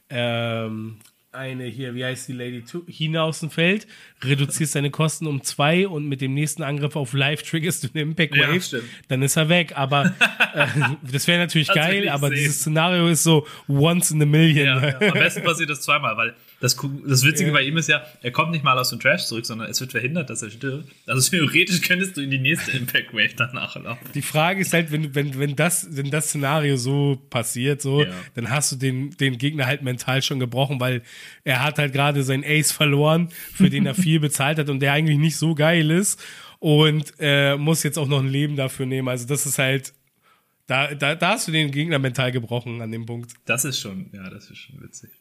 ähm, eine hier, wie heißt die Lady, Tu- Hina aus dem Feld, reduzierst deine Kosten um zwei und mit dem nächsten Angriff auf Live triggerst du eine Impact Ja, Wave, stimmt. dann ist er weg. Aber äh, das wäre natürlich Das geil, aber sehen. dieses Szenario ist so once in a million. Ja, ja. Am besten passiert das zweimal, weil das, das Witzige Ja. bei ihm ist ja, er kommt nicht mal aus dem Trash zurück, sondern es wird verhindert, dass er stirbt. Also theoretisch könntest du in die nächste Impact Wave danach laufen. Die Frage ist halt, wenn, wenn, wenn, das, wenn das Szenario so passiert, so, Ja. dann hast du den, den Gegner halt mental schon gebrochen, weil er hat halt gerade seinen Ace verloren, für den er viel bezahlt hat und der eigentlich nicht so geil ist und äh, muss jetzt auch noch ein Leben dafür nehmen. Also das ist halt, da, da, da hast du den Gegner mental gebrochen an dem Punkt. Das ist schon, ja, das ist schon witzig.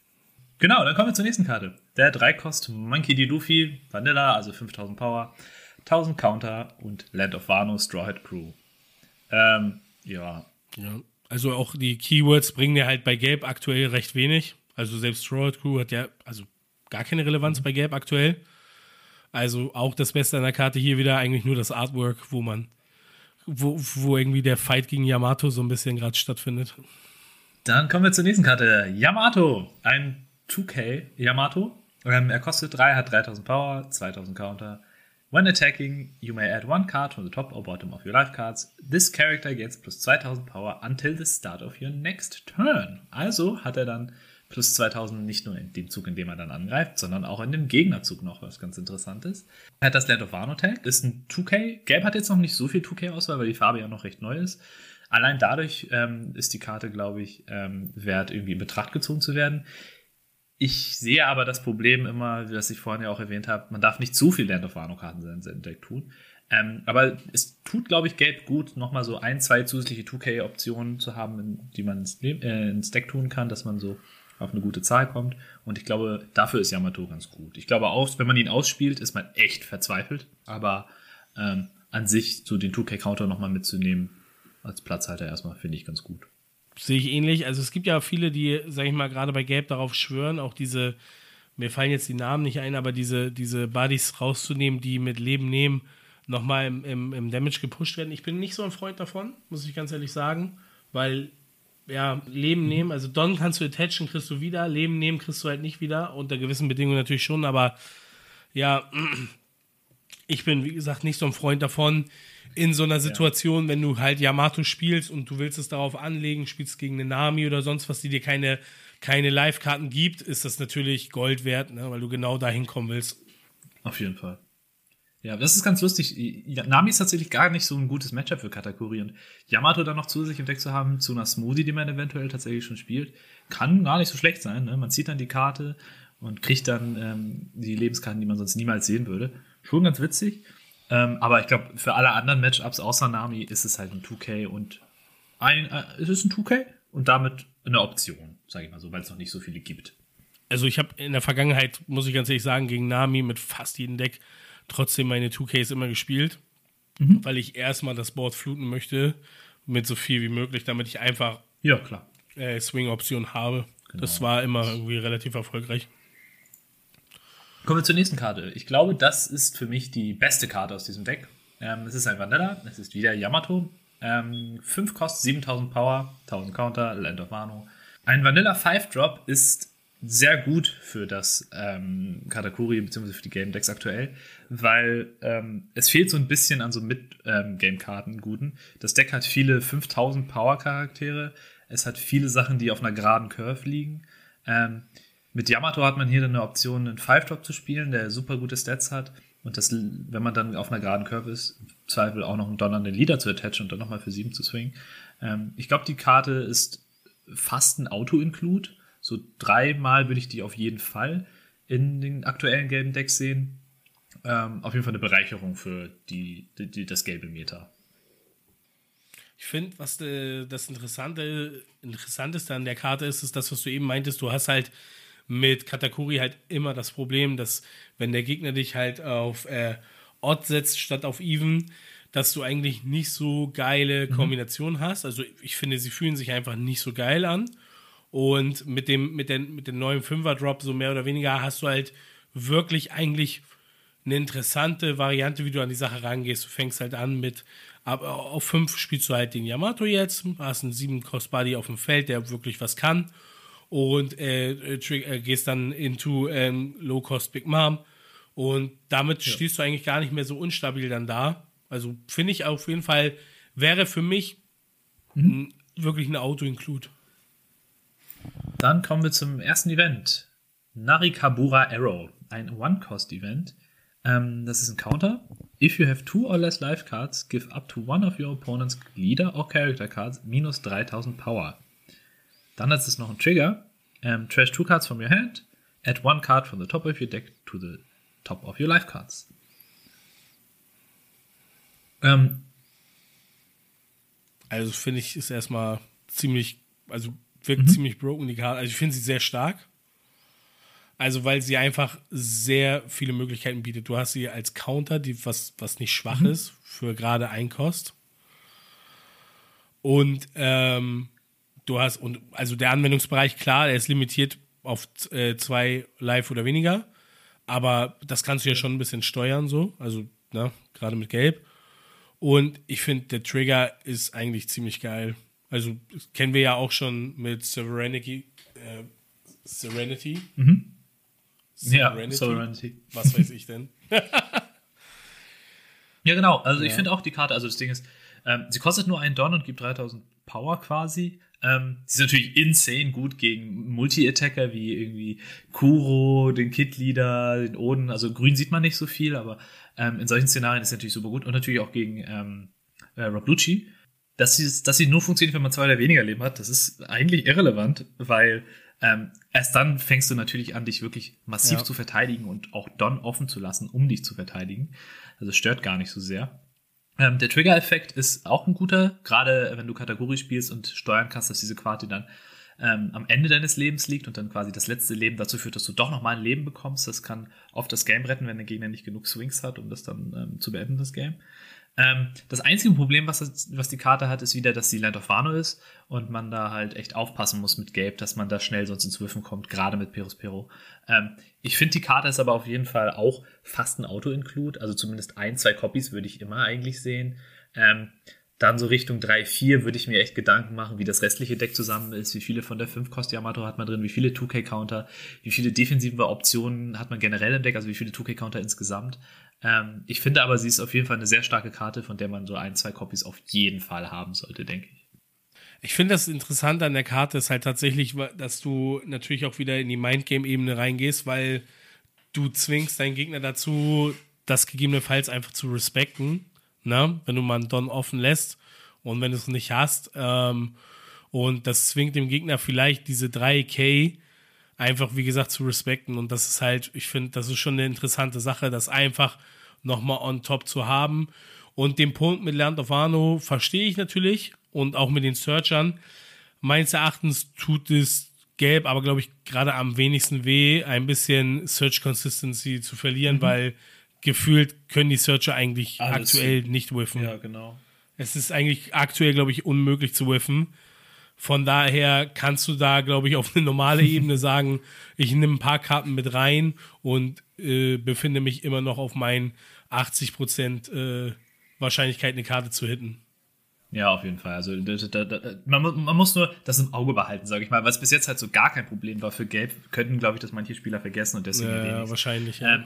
Genau, dann kommen wir zur nächsten Karte. Der 3 Kost Monkey D. Luffy, Vanilla, also 5000 Power, 1000 Counter und Land of Wano, Straw Hat Crew. Ähm, ja, Ja. Also auch die Keywords bringen dir halt bei Gelb aktuell recht wenig. Also selbst Straw Hat Crew hat ja also gar keine Relevanz bei Gelb aktuell. Also auch das Beste an der Karte hier wieder eigentlich nur das Artwork, wo man, wo, wo irgendwie der Fight gegen Yamato so ein bisschen gerade stattfindet. Dann kommen wir zur nächsten Karte. Yamato. Ein 2K Yamato. Ähm, er kostet 3, hat 3000 Power, 2000 Counter. When attacking, you may add one card from the top or bottom of your life cards. This character gets plus 2000 Power until the start of your next turn. Also hat er dann plus 2000 nicht nur in dem Zug, in dem er dann angreift, sondern auch in dem Gegnerzug noch, was ganz interessant ist. Er hat das Land of Wano Tag, ist ein 2K. Gelb hat jetzt noch nicht so viel 2K-Auswahl, weil die Farbe ja noch recht neu ist. Allein dadurch ähm, ist die Karte, glaube ich, ähm, wert, irgendwie in Betracht gezogen zu werden. Ich sehe aber das Problem immer, was ich vorhin ja auch erwähnt habe, man darf nicht zu viel Land of Wano-Karten in seinem Deck tun. Ähm, aber es tut, glaube ich, Gelb gut, nochmal so ein, zwei zusätzliche 2K-Optionen zu haben, die man ins, äh, ins Deck tun kann, dass man so auf eine gute Zahl kommt. Und ich glaube, dafür ist Yamato ganz gut. Ich glaube auch, wenn man ihn ausspielt, ist man echt verzweifelt. Aber ähm, an sich so den 2K-Counter nochmal mitzunehmen, als Platzhalter erstmal, finde ich ganz gut. Sehe ich ähnlich. Also es gibt ja viele, die, sag ich mal, gerade bei Gelb darauf schwören, auch diese, mir fallen jetzt die Namen nicht ein, aber diese, diese Buddies rauszunehmen, die mit Leben nehmen, nochmal im, im, im Damage gepusht werden. Ich bin nicht so ein Freund davon, muss ich ganz ehrlich sagen, weil ja, Leben nehmen, also Don kannst du attachen, kriegst du wieder, Leben nehmen kriegst du halt nicht wieder, unter gewissen Bedingungen natürlich schon, aber ja, ich bin, wie gesagt, nicht so ein Freund davon, in so einer Situation, wenn du halt Yamato spielst und du willst es darauf anlegen, spielst gegen eine Nami oder sonst was, die dir keine, keine Live-Karten gibt, ist das natürlich Gold wert, ne, weil du genau dahin kommen willst. Auf jeden Fall. Ja, das ist ganz lustig. Ja, Nami ist tatsächlich gar nicht so ein gutes Matchup für Katakuri. Und Yamato dann noch zusätzlich im Deck zu haben, zu einer Smoothie, die man eventuell tatsächlich schon spielt, kann gar nicht so schlecht sein. Ne? Man zieht dann die Karte und kriegt dann ähm, die Lebenskarten, die man sonst niemals sehen würde. Schon ganz witzig. Ähm, aber ich glaube, für alle anderen Matchups außer Nami ist es halt ein 2K und ein, äh, es ist ein 2K und damit eine Option, sage ich mal so, weil es noch nicht so viele gibt. Also ich habe in der Vergangenheit, muss ich ganz ehrlich sagen, gegen Nami mit fast jedem Deck trotzdem meine 2Ks immer gespielt, Mhm. weil ich erstmal das Board fluten möchte mit so viel wie möglich, damit ich einfach Ja, klar. äh, Swing-Option habe. Das war immer irgendwie relativ erfolgreich. Kommen wir zur nächsten Karte. Ich glaube, das ist für mich die beste Karte aus diesem Deck. Ähm, es ist ein Vanilla, es ist wieder Yamato. Ähm, 5 Kost, 7000 Power, 1000 Counter, Land of Wano. Ein Vanilla 5-Drop ist sehr gut für das ähm, Katakuri bzw. für die Game Decks aktuell, weil ähm, es fehlt so ein bisschen an so Mid-Game-Karten guten. Das Deck hat viele 5000 Power-Charaktere, es hat viele Sachen, die auf einer geraden Curve liegen. Ähm, mit Yamato hat man hier dann eine Option, einen 5-Drop zu spielen, der super gute Stats hat. Und das, wenn man dann auf einer geraden Curve ist, im Zweifel auch noch einen donnernden Leader zu attachen und dann nochmal für 7 zu swingen. Ähm, ich glaube, die Karte ist fast ein Auto-Include. So dreimal würde ich die auf jeden Fall in den aktuellen gelben Decks sehen. Ähm, auf jeden Fall eine Bereicherung für die, die, die das gelbe Meter. Ich finde, was äh, das Interessante, Interessanteste an der Karte ist, ist das, was du eben meintest. Du hast halt mit Katakuri halt immer das Problem, dass wenn der Gegner dich halt auf äh, Odd setzt statt auf Even, dass du eigentlich nicht so geile Kombinationen hast. Also ich finde, sie fühlen sich einfach nicht so geil an. Und mit dem, mit den, mit dem neuen Fünfer-Drop, so mehr oder weniger, hast du halt wirklich eigentlich eine interessante Variante, wie du an die Sache rangehst. Du fängst halt an mit, auf 5 spielst du halt den Yamato jetzt, hast einen 7 Cost Buddy auf dem Feld, der wirklich was kann. Und äh, äh, äh, gehst dann into ähm, Low Cost Big Mom. Und damit stehst du eigentlich gar nicht mehr so unstabil dann da. Also finde ich auf jeden Fall, wäre für mich ein, wirklich ein Auto-Include. Dann kommen wir zum ersten Event. Narikabura Arrow. Ein One-Cost-Event. Ähm, das ist ein Counter. If you have two or less life cards, give up to one of your opponent's Leader or Character Cards minus 3000 Power. Dann ist es noch ein Trigger. Ähm, trash two cards from your hand. Add one card from the top of your deck to the top of your life cards. Ähm, Also finde ich, ist erstmal ziemlich, also wirkt ziemlich broken die Karte. Also ich finde sie sehr stark. Also weil sie einfach sehr viele Möglichkeiten bietet. Du hast sie als Counter, die was, was nicht schwach ist, für gerade ein Kost. Und ähm, du hast, und also der Anwendungsbereich, klar, der ist limitiert auf äh, zwei Live oder weniger. Aber das kannst du ja schon ein bisschen steuern, so. Also, ne, gerade mit Gelb. Und ich finde, der Trigger ist eigentlich ziemlich geil. Also, das kennen wir ja auch schon mit Serenity. Äh, Serenity. ja, Serenity. Sovereignty. Was weiß ich denn? Ja, genau. Also ich Ja. finde auch die Karte, also das Ding ist, ähm, sie kostet nur einen Don und gibt 3000 Power quasi. Ähm, sie ist natürlich insane gut gegen Multi-Attacker wie irgendwie Kuro, den Kid-Leader, den Oden. Also grün sieht man nicht so viel, aber ähm, in solchen Szenarien ist sie natürlich super gut. Und natürlich auch gegen ähm, äh, Rob Lucci. Dass sie, dass sie nur funktioniert, wenn man zwei oder weniger Leben hat, das ist eigentlich irrelevant, weil ähm, erst dann fängst du natürlich an, dich wirklich massiv Ja. zu verteidigen und auch Don offen zu lassen, um dich zu verteidigen. Also es stört gar nicht so sehr. Ähm, der Trigger-Effekt ist auch ein guter, gerade wenn du Kategorie spielst und steuern kannst, dass diese Karte dann ähm, am Ende deines Lebens liegt und dann quasi das letzte Leben dazu führt, dass du doch nochmal ein Leben bekommst. Das kann oft das Game retten, wenn der Gegner nicht genug Swings hat, um das dann ähm, zu beenden, das Game. Ähm, das einzige Problem, was, das, was die Karte hat, ist wieder, dass sie Land of Wano ist und man da halt echt aufpassen muss mit Gabe, dass man da schnell sonst ins Würfen kommt, gerade mit Perospero. Ähm, ich finde, die Karte ist aber auf jeden Fall auch fast ein Auto-Include, also zumindest ein, zwei Copies würde ich immer eigentlich sehen. Ähm, dann so Richtung 3, 4 würde ich mir echt Gedanken machen, wie das restliche Deck zusammen ist, wie viele von der 5 Kost Yamato hat man drin, wie viele 2K-Counter, wie viele defensive Optionen hat man generell im Deck, also wie viele 2K-Counter insgesamt. Ähm, ich finde aber, sie ist auf jeden Fall eine sehr starke Karte, von der man so ein, zwei Copies auf jeden Fall haben sollte, denke ich. Ich finde das Interessante an der Karte ist halt tatsächlich, dass du natürlich auch wieder in die Mindgame-Ebene reingehst, weil du zwingst deinen Gegner dazu, das gegebenenfalls einfach zu respekten, ne? wenn du mal einen Don offen lässt und wenn du es nicht hast. Ähm, und das zwingt dem Gegner vielleicht diese 3K einfach, wie gesagt, zu respekten. Und das ist halt, ich finde, das ist schon eine interessante Sache, das einfach nochmal on top zu haben. Und den Punkt mit Land of Arno verstehe ich natürlich und auch mit den Searchern. Meines Erachtens tut es Gelb, aber glaube ich gerade am wenigsten weh, ein bisschen Search Consistency zu verlieren, mhm. weil gefühlt können die Searcher eigentlich Alles aktuell nicht whiffen. Ja, genau. Es ist eigentlich aktuell, glaube ich, unmöglich zu whiffen. Von daher kannst du da, glaube ich, auf eine normale Ebene sagen, ich nehme ein paar Karten mit rein und äh, befinde mich immer noch auf meinen 80% äh, Wahrscheinlichkeit, eine Karte zu hitten. Ja, auf jeden Fall. Also da, da, man, man, muss nur das im Auge behalten, sage ich mal. Was bis jetzt halt so gar kein Problem war für Gelb, könnten, glaube ich, das manche Spieler vergessen und deswegen. Ja, wahrscheinlich. Ja. Ähm,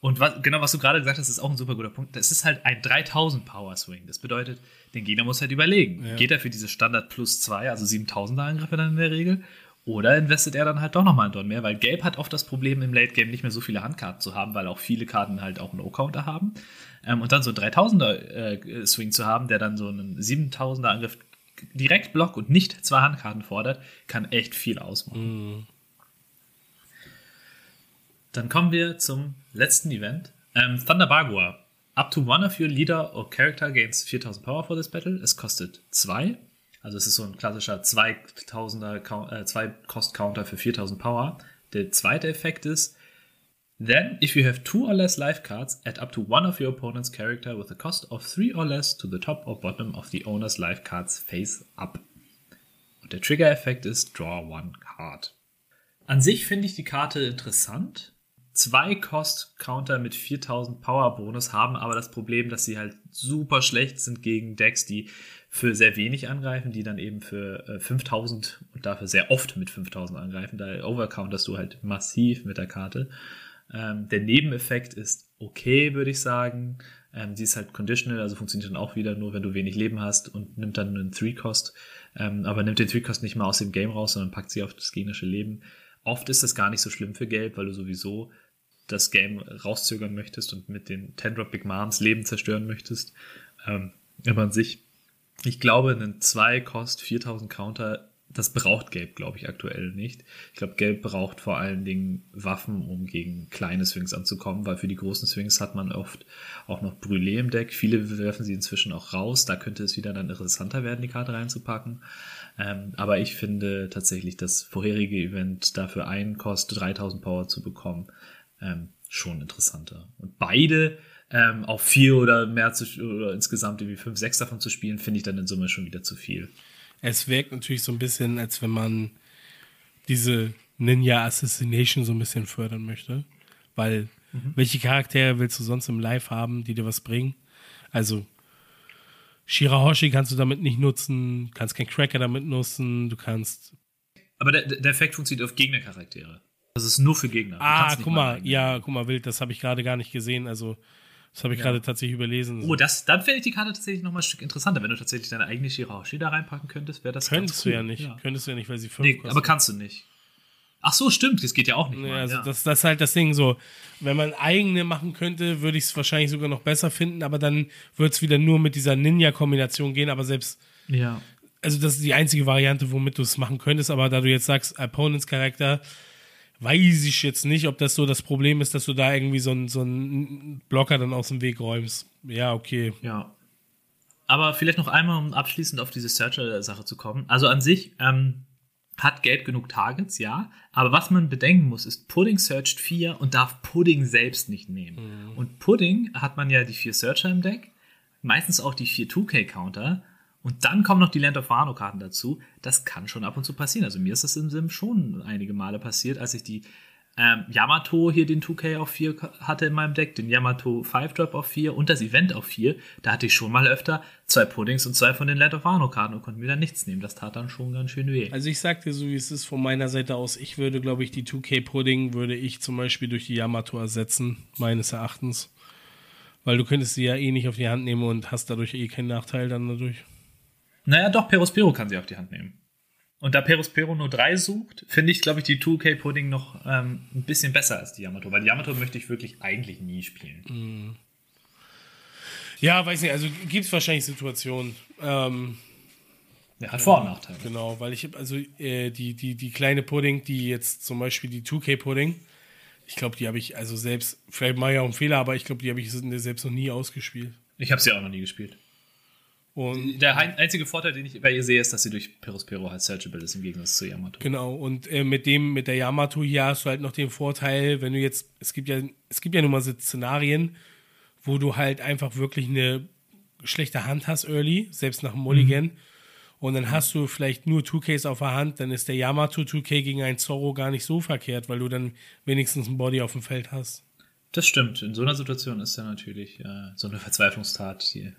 und was, genau, was du gerade gesagt hast, ist auch ein super guter Punkt. Das ist halt ein 3000 Power Swing. Das bedeutet, den Gegner muss halt überlegen. Ja. Geht er für diese Standard plus 2, also 7000er Angriffe dann in der Regel? Oder investet er dann halt doch nochmal einen Don mehr? Weil Gelb hat oft das Problem im Late Game nicht mehr so viele Handkarten zu haben, weil auch viele Karten halt auch einen O-Counter haben. Ähm, und dann so 3000er äh, Swing zu haben, der dann so einen 7000er Angriff direkt blockt und nicht zwei Handkarten fordert, kann echt viel ausmachen. Mhm. Dann kommen wir zum letzten Event. Ähm, Thunder Bagua. Up to one of your leader or character gains 4000 Power for this battle. Es kostet 2. Also es ist so ein klassischer 2000er, äh, 2 Cost Counter für 4000 Power. Der zweite Effekt ist, Then, if you have two or less life cards, add up to one of your opponent's character with a cost of three or less to the top or bottom of the owner's life cards face up. Und der Trigger-Effekt ist Draw one card. An sich finde ich die Karte interessant. Zwei Cost-Counter mit 4000 Power-Bonus haben aber das Problem, dass sie halt super schlecht sind gegen Decks, die für sehr wenig angreifen, die dann eben für äh, 5000 und dafür sehr oft mit 5000 angreifen. Da overcounterst du halt massiv mit der Karte. Ähm, der Nebeneffekt ist okay, würde ich sagen. Ähm, die ist halt conditional, also funktioniert dann auch wieder nur, wenn du wenig Leben hast und nimmt dann einen Three-Cost. Ähm, aber nimmt den Three-Cost nicht mal aus dem Game raus, sondern packt sie auf das gegnerische Leben. Oft ist das gar nicht so schlimm für Gelb, weil du sowieso das Game rauszögern möchtest und mit den 10-Drop Big Moms Leben zerstören möchtest. Ähm, aber an sich, ich glaube, einen 2-Cost 4000 Counter das braucht Gelb, glaube ich, aktuell nicht. Ich glaube, Gelb braucht vor allen Dingen Waffen, um gegen kleine Swings anzukommen, weil für die großen Swings hat man oft auch noch Brûlé im Deck. Viele werfen sie inzwischen auch raus. Da könnte es wieder dann interessanter werden, die Karte reinzupacken. Ähm, aber ich finde tatsächlich das vorherige Event dafür einen Kost 3000 Power zu bekommen, ähm, schon interessanter. Und beide ähm, auf vier oder mehr zu, oder insgesamt irgendwie fünf, sechs davon zu spielen, finde ich dann in Summe schon wieder zu viel es wirkt natürlich so ein bisschen, als wenn man diese Ninja Assassination so ein bisschen fördern möchte. Weil, mhm. welche Charaktere willst du sonst im Live haben, die dir was bringen? Also, Shirahoshi kannst du damit nicht nutzen, kannst kein Cracker damit nutzen, du kannst. Aber der, der Effekt funktioniert auf Gegnercharaktere. Das ist nur für Gegner. ah, guck mal, ja, guck mal, wild, das habe ich gerade gar nicht gesehen. Also, das habe ich ja. gerade tatsächlich überlesen. Oh, das, dann fände ich die Karte tatsächlich nochmal ein Stück interessanter. Wenn du tatsächlich deine eigene Shirahoshi da reinpacken könntest, wäre das Könntest cool. du ja nicht. Ja. Könntest du ja nicht, weil sie 5 nee, kostet. Aber kannst du nicht. Ach so, stimmt, das geht ja auch nicht. Ja, also ja. Das, das ist halt das Ding so. Wenn man eigene machen könnte, würde ich es wahrscheinlich sogar noch besser finden, aber dann würde es wieder nur mit dieser Ninja-Kombination gehen, aber selbst. Ja. Also, das ist die einzige Variante, womit du es machen könntest, aber da du jetzt sagst, Opponents-Charakter, weiß ich jetzt nicht, ob das so das Problem ist, dass du da irgendwie so einen so Blocker dann aus dem Weg räumst. Ja, okay. Ja. Aber vielleicht noch einmal, um abschließend auf diese Searcher-Sache zu kommen. Also an sich ähm, hat Gelb genug Targets, ja. Aber was man bedenken muss, ist, Pudding searched 4 und darf Pudding selbst nicht nehmen. Mhm. Und Pudding hat man ja die vier Searcher im Deck, meistens auch die vier 2K-Counter. Und dann kommen noch die Land of Wano Karten dazu. Das kann schon ab und zu passieren. Also mir ist das im Sim schon einige Male passiert, als ich die ähm, Yamato hier den 2K auf 4 hatte in meinem Deck, den Yamato 5-Drop auf 4 und das Event auf 4. Da hatte ich schon mal öfter zwei Puddings und zwei von den Land of Wano Karten und konnte mir dann nichts nehmen. Das tat dann schon ganz schön weh. Also ich sagte so, wie es ist von meiner Seite aus, ich würde, glaube ich, die 2K Pudding würde ich zum Beispiel durch die Yamato ersetzen, meines Erachtens. Weil du könntest sie ja eh nicht auf die Hand nehmen und hast dadurch eh keinen Nachteil dann dadurch. Naja, doch, Perospero kann sie auf die Hand nehmen. Und da Perospero nur drei sucht, finde ich, glaube ich, die 2K-Pudding noch ähm, ein bisschen besser als die Yamato, weil die Yamato möchte ich wirklich eigentlich nie spielen. Mm. Ja, weiß nicht, also gibt es wahrscheinlich Situationen. Ähm, Ja, hat Vor- und Nachteile. Genau, weil ich habe also äh, die, die, die kleine Pudding, die jetzt zum Beispiel die 2K-Pudding, ich glaube, die habe ich also selbst, vielleicht mache ich auch einen Fehler, aber ich glaube, die habe ich selbst noch nie ausgespielt. Ich habe sie auch noch nie gespielt. Und der einzige Vorteil, den ich bei ihr sehe, ist, dass sie durch Perospero halt searchable ist, im Gegensatz zu Yamato. Genau, und äh, mit dem, mit der Yamato hier hast du halt noch den Vorteil, wenn du jetzt, es gibt ja, es gibt ja nun mal so Szenarien, wo du halt einfach wirklich eine schlechte Hand hast early, selbst nach dem Mulligan. Mhm. Und dann hast du vielleicht nur 2Ks auf der Hand, dann ist der Yamato 2K gegen einen Zorro gar nicht so verkehrt, weil du dann wenigstens ein Body auf dem Feld hast. Das stimmt. In so einer Situation ist ja natürlich äh, so eine Verzweiflungstat, die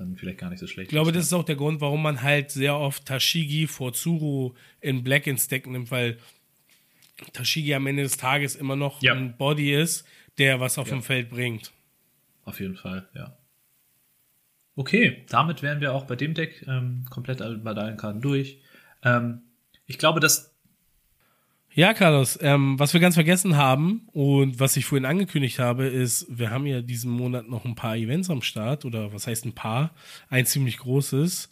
dann vielleicht gar nicht so schlecht. Ich glaube, das ist auch der Grund, warum man halt sehr oft Tashigi vor Tsuru in Black ins Deck nimmt, weil Tashigi am Ende des Tages immer noch ja. ein Body ist, der was auf ja. dem Feld bringt. Auf jeden Fall, ja. Okay, damit wären wir auch bei dem Deck ähm, komplett bei deinen Karten durch. Ähm, ich glaube, dass ja, Carlos, ähm, was wir ganz vergessen haben und was ich vorhin angekündigt habe, ist, wir haben ja diesen Monat noch ein paar Events am Start oder was heißt ein paar? Ein ziemlich großes.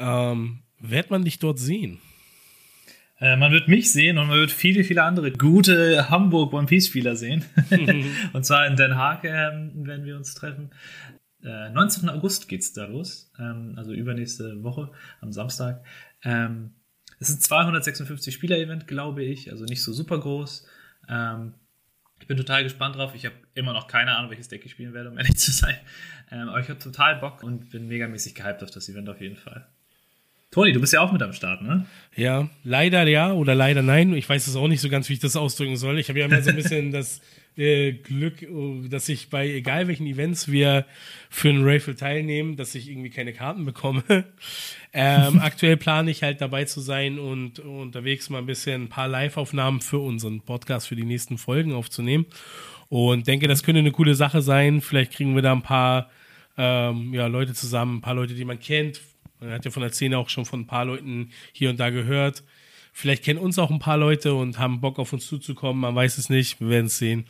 Ähm, wird man dich dort sehen? Äh, man wird mich sehen und man wird viele, viele andere gute Hamburg One Piece Spieler sehen. und zwar in Den Haag ähm, werden wir uns treffen. Äh, 19. August geht's da los, ähm, also übernächste Woche am Samstag. Es ist ein 256 Spieler-Event, glaube ich, also nicht so super groß. Ähm, ich bin total gespannt drauf. Ich habe immer noch keine Ahnung, welches Deck ich spielen werde, um ehrlich zu sein. Ähm, aber ich habe total Bock und bin megamäßig gehypt auf das Event auf jeden Fall. Toni, du bist ja auch mit am Start, ne? Ja, leider ja oder leider nein. Ich weiß es auch nicht so ganz, wie ich das ausdrücken soll. Ich habe ja immer so ein bisschen das äh, Glück, äh, dass ich bei egal welchen Events wir für einen Raffle teilnehmen, dass ich irgendwie keine Karten bekomme. ähm, aktuell plane ich halt dabei zu sein und unterwegs mal ein bisschen ein paar Live-Aufnahmen für unseren Podcast für die nächsten Folgen aufzunehmen. Und denke, das könnte eine coole Sache sein. Vielleicht kriegen wir da ein paar ähm, ja, Leute zusammen, ein paar Leute, die man kennt. Man hat ja von der Szene auch schon von ein paar Leuten hier und da gehört. Vielleicht kennen uns auch ein paar Leute und haben Bock auf uns zuzukommen. Man weiß es nicht. Wir werden es sehen.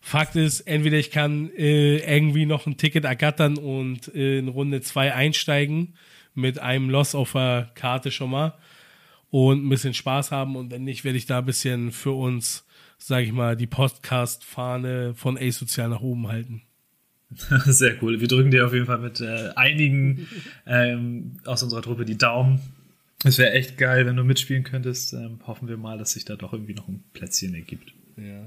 Fakt ist, entweder ich kann äh, irgendwie noch ein Ticket ergattern und äh, in Runde 2 einsteigen mit einem Loss auf der Karte schon mal und ein bisschen Spaß haben. Und wenn nicht, werde ich da ein bisschen für uns, sage ich mal, die Podcast-Fahne von A-Sozial nach oben halten. Sehr cool. Wir drücken dir auf jeden Fall mit äh, einigen ähm, aus unserer Truppe die Daumen. Es wäre echt geil, wenn du mitspielen könntest. Ähm, hoffen wir mal, dass sich da doch irgendwie noch ein Plätzchen ergibt. Ja.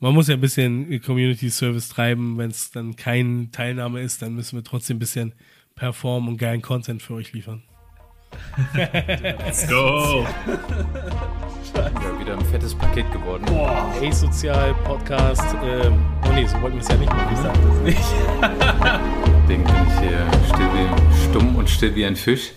Man muss ja ein bisschen Community Service treiben. Wenn es dann keine Teilnahme ist, dann müssen wir trotzdem ein bisschen performen und geilen Content für euch liefern. Let's go! Ja, wieder ein fettes Paket geworden. Boah, hey Sozial Podcast. Ähm, oh nee, so wollten wir es ja nicht machen. Ich sag das nicht. Deswegen bin ich hier still wie, stumm und still wie ein Fisch.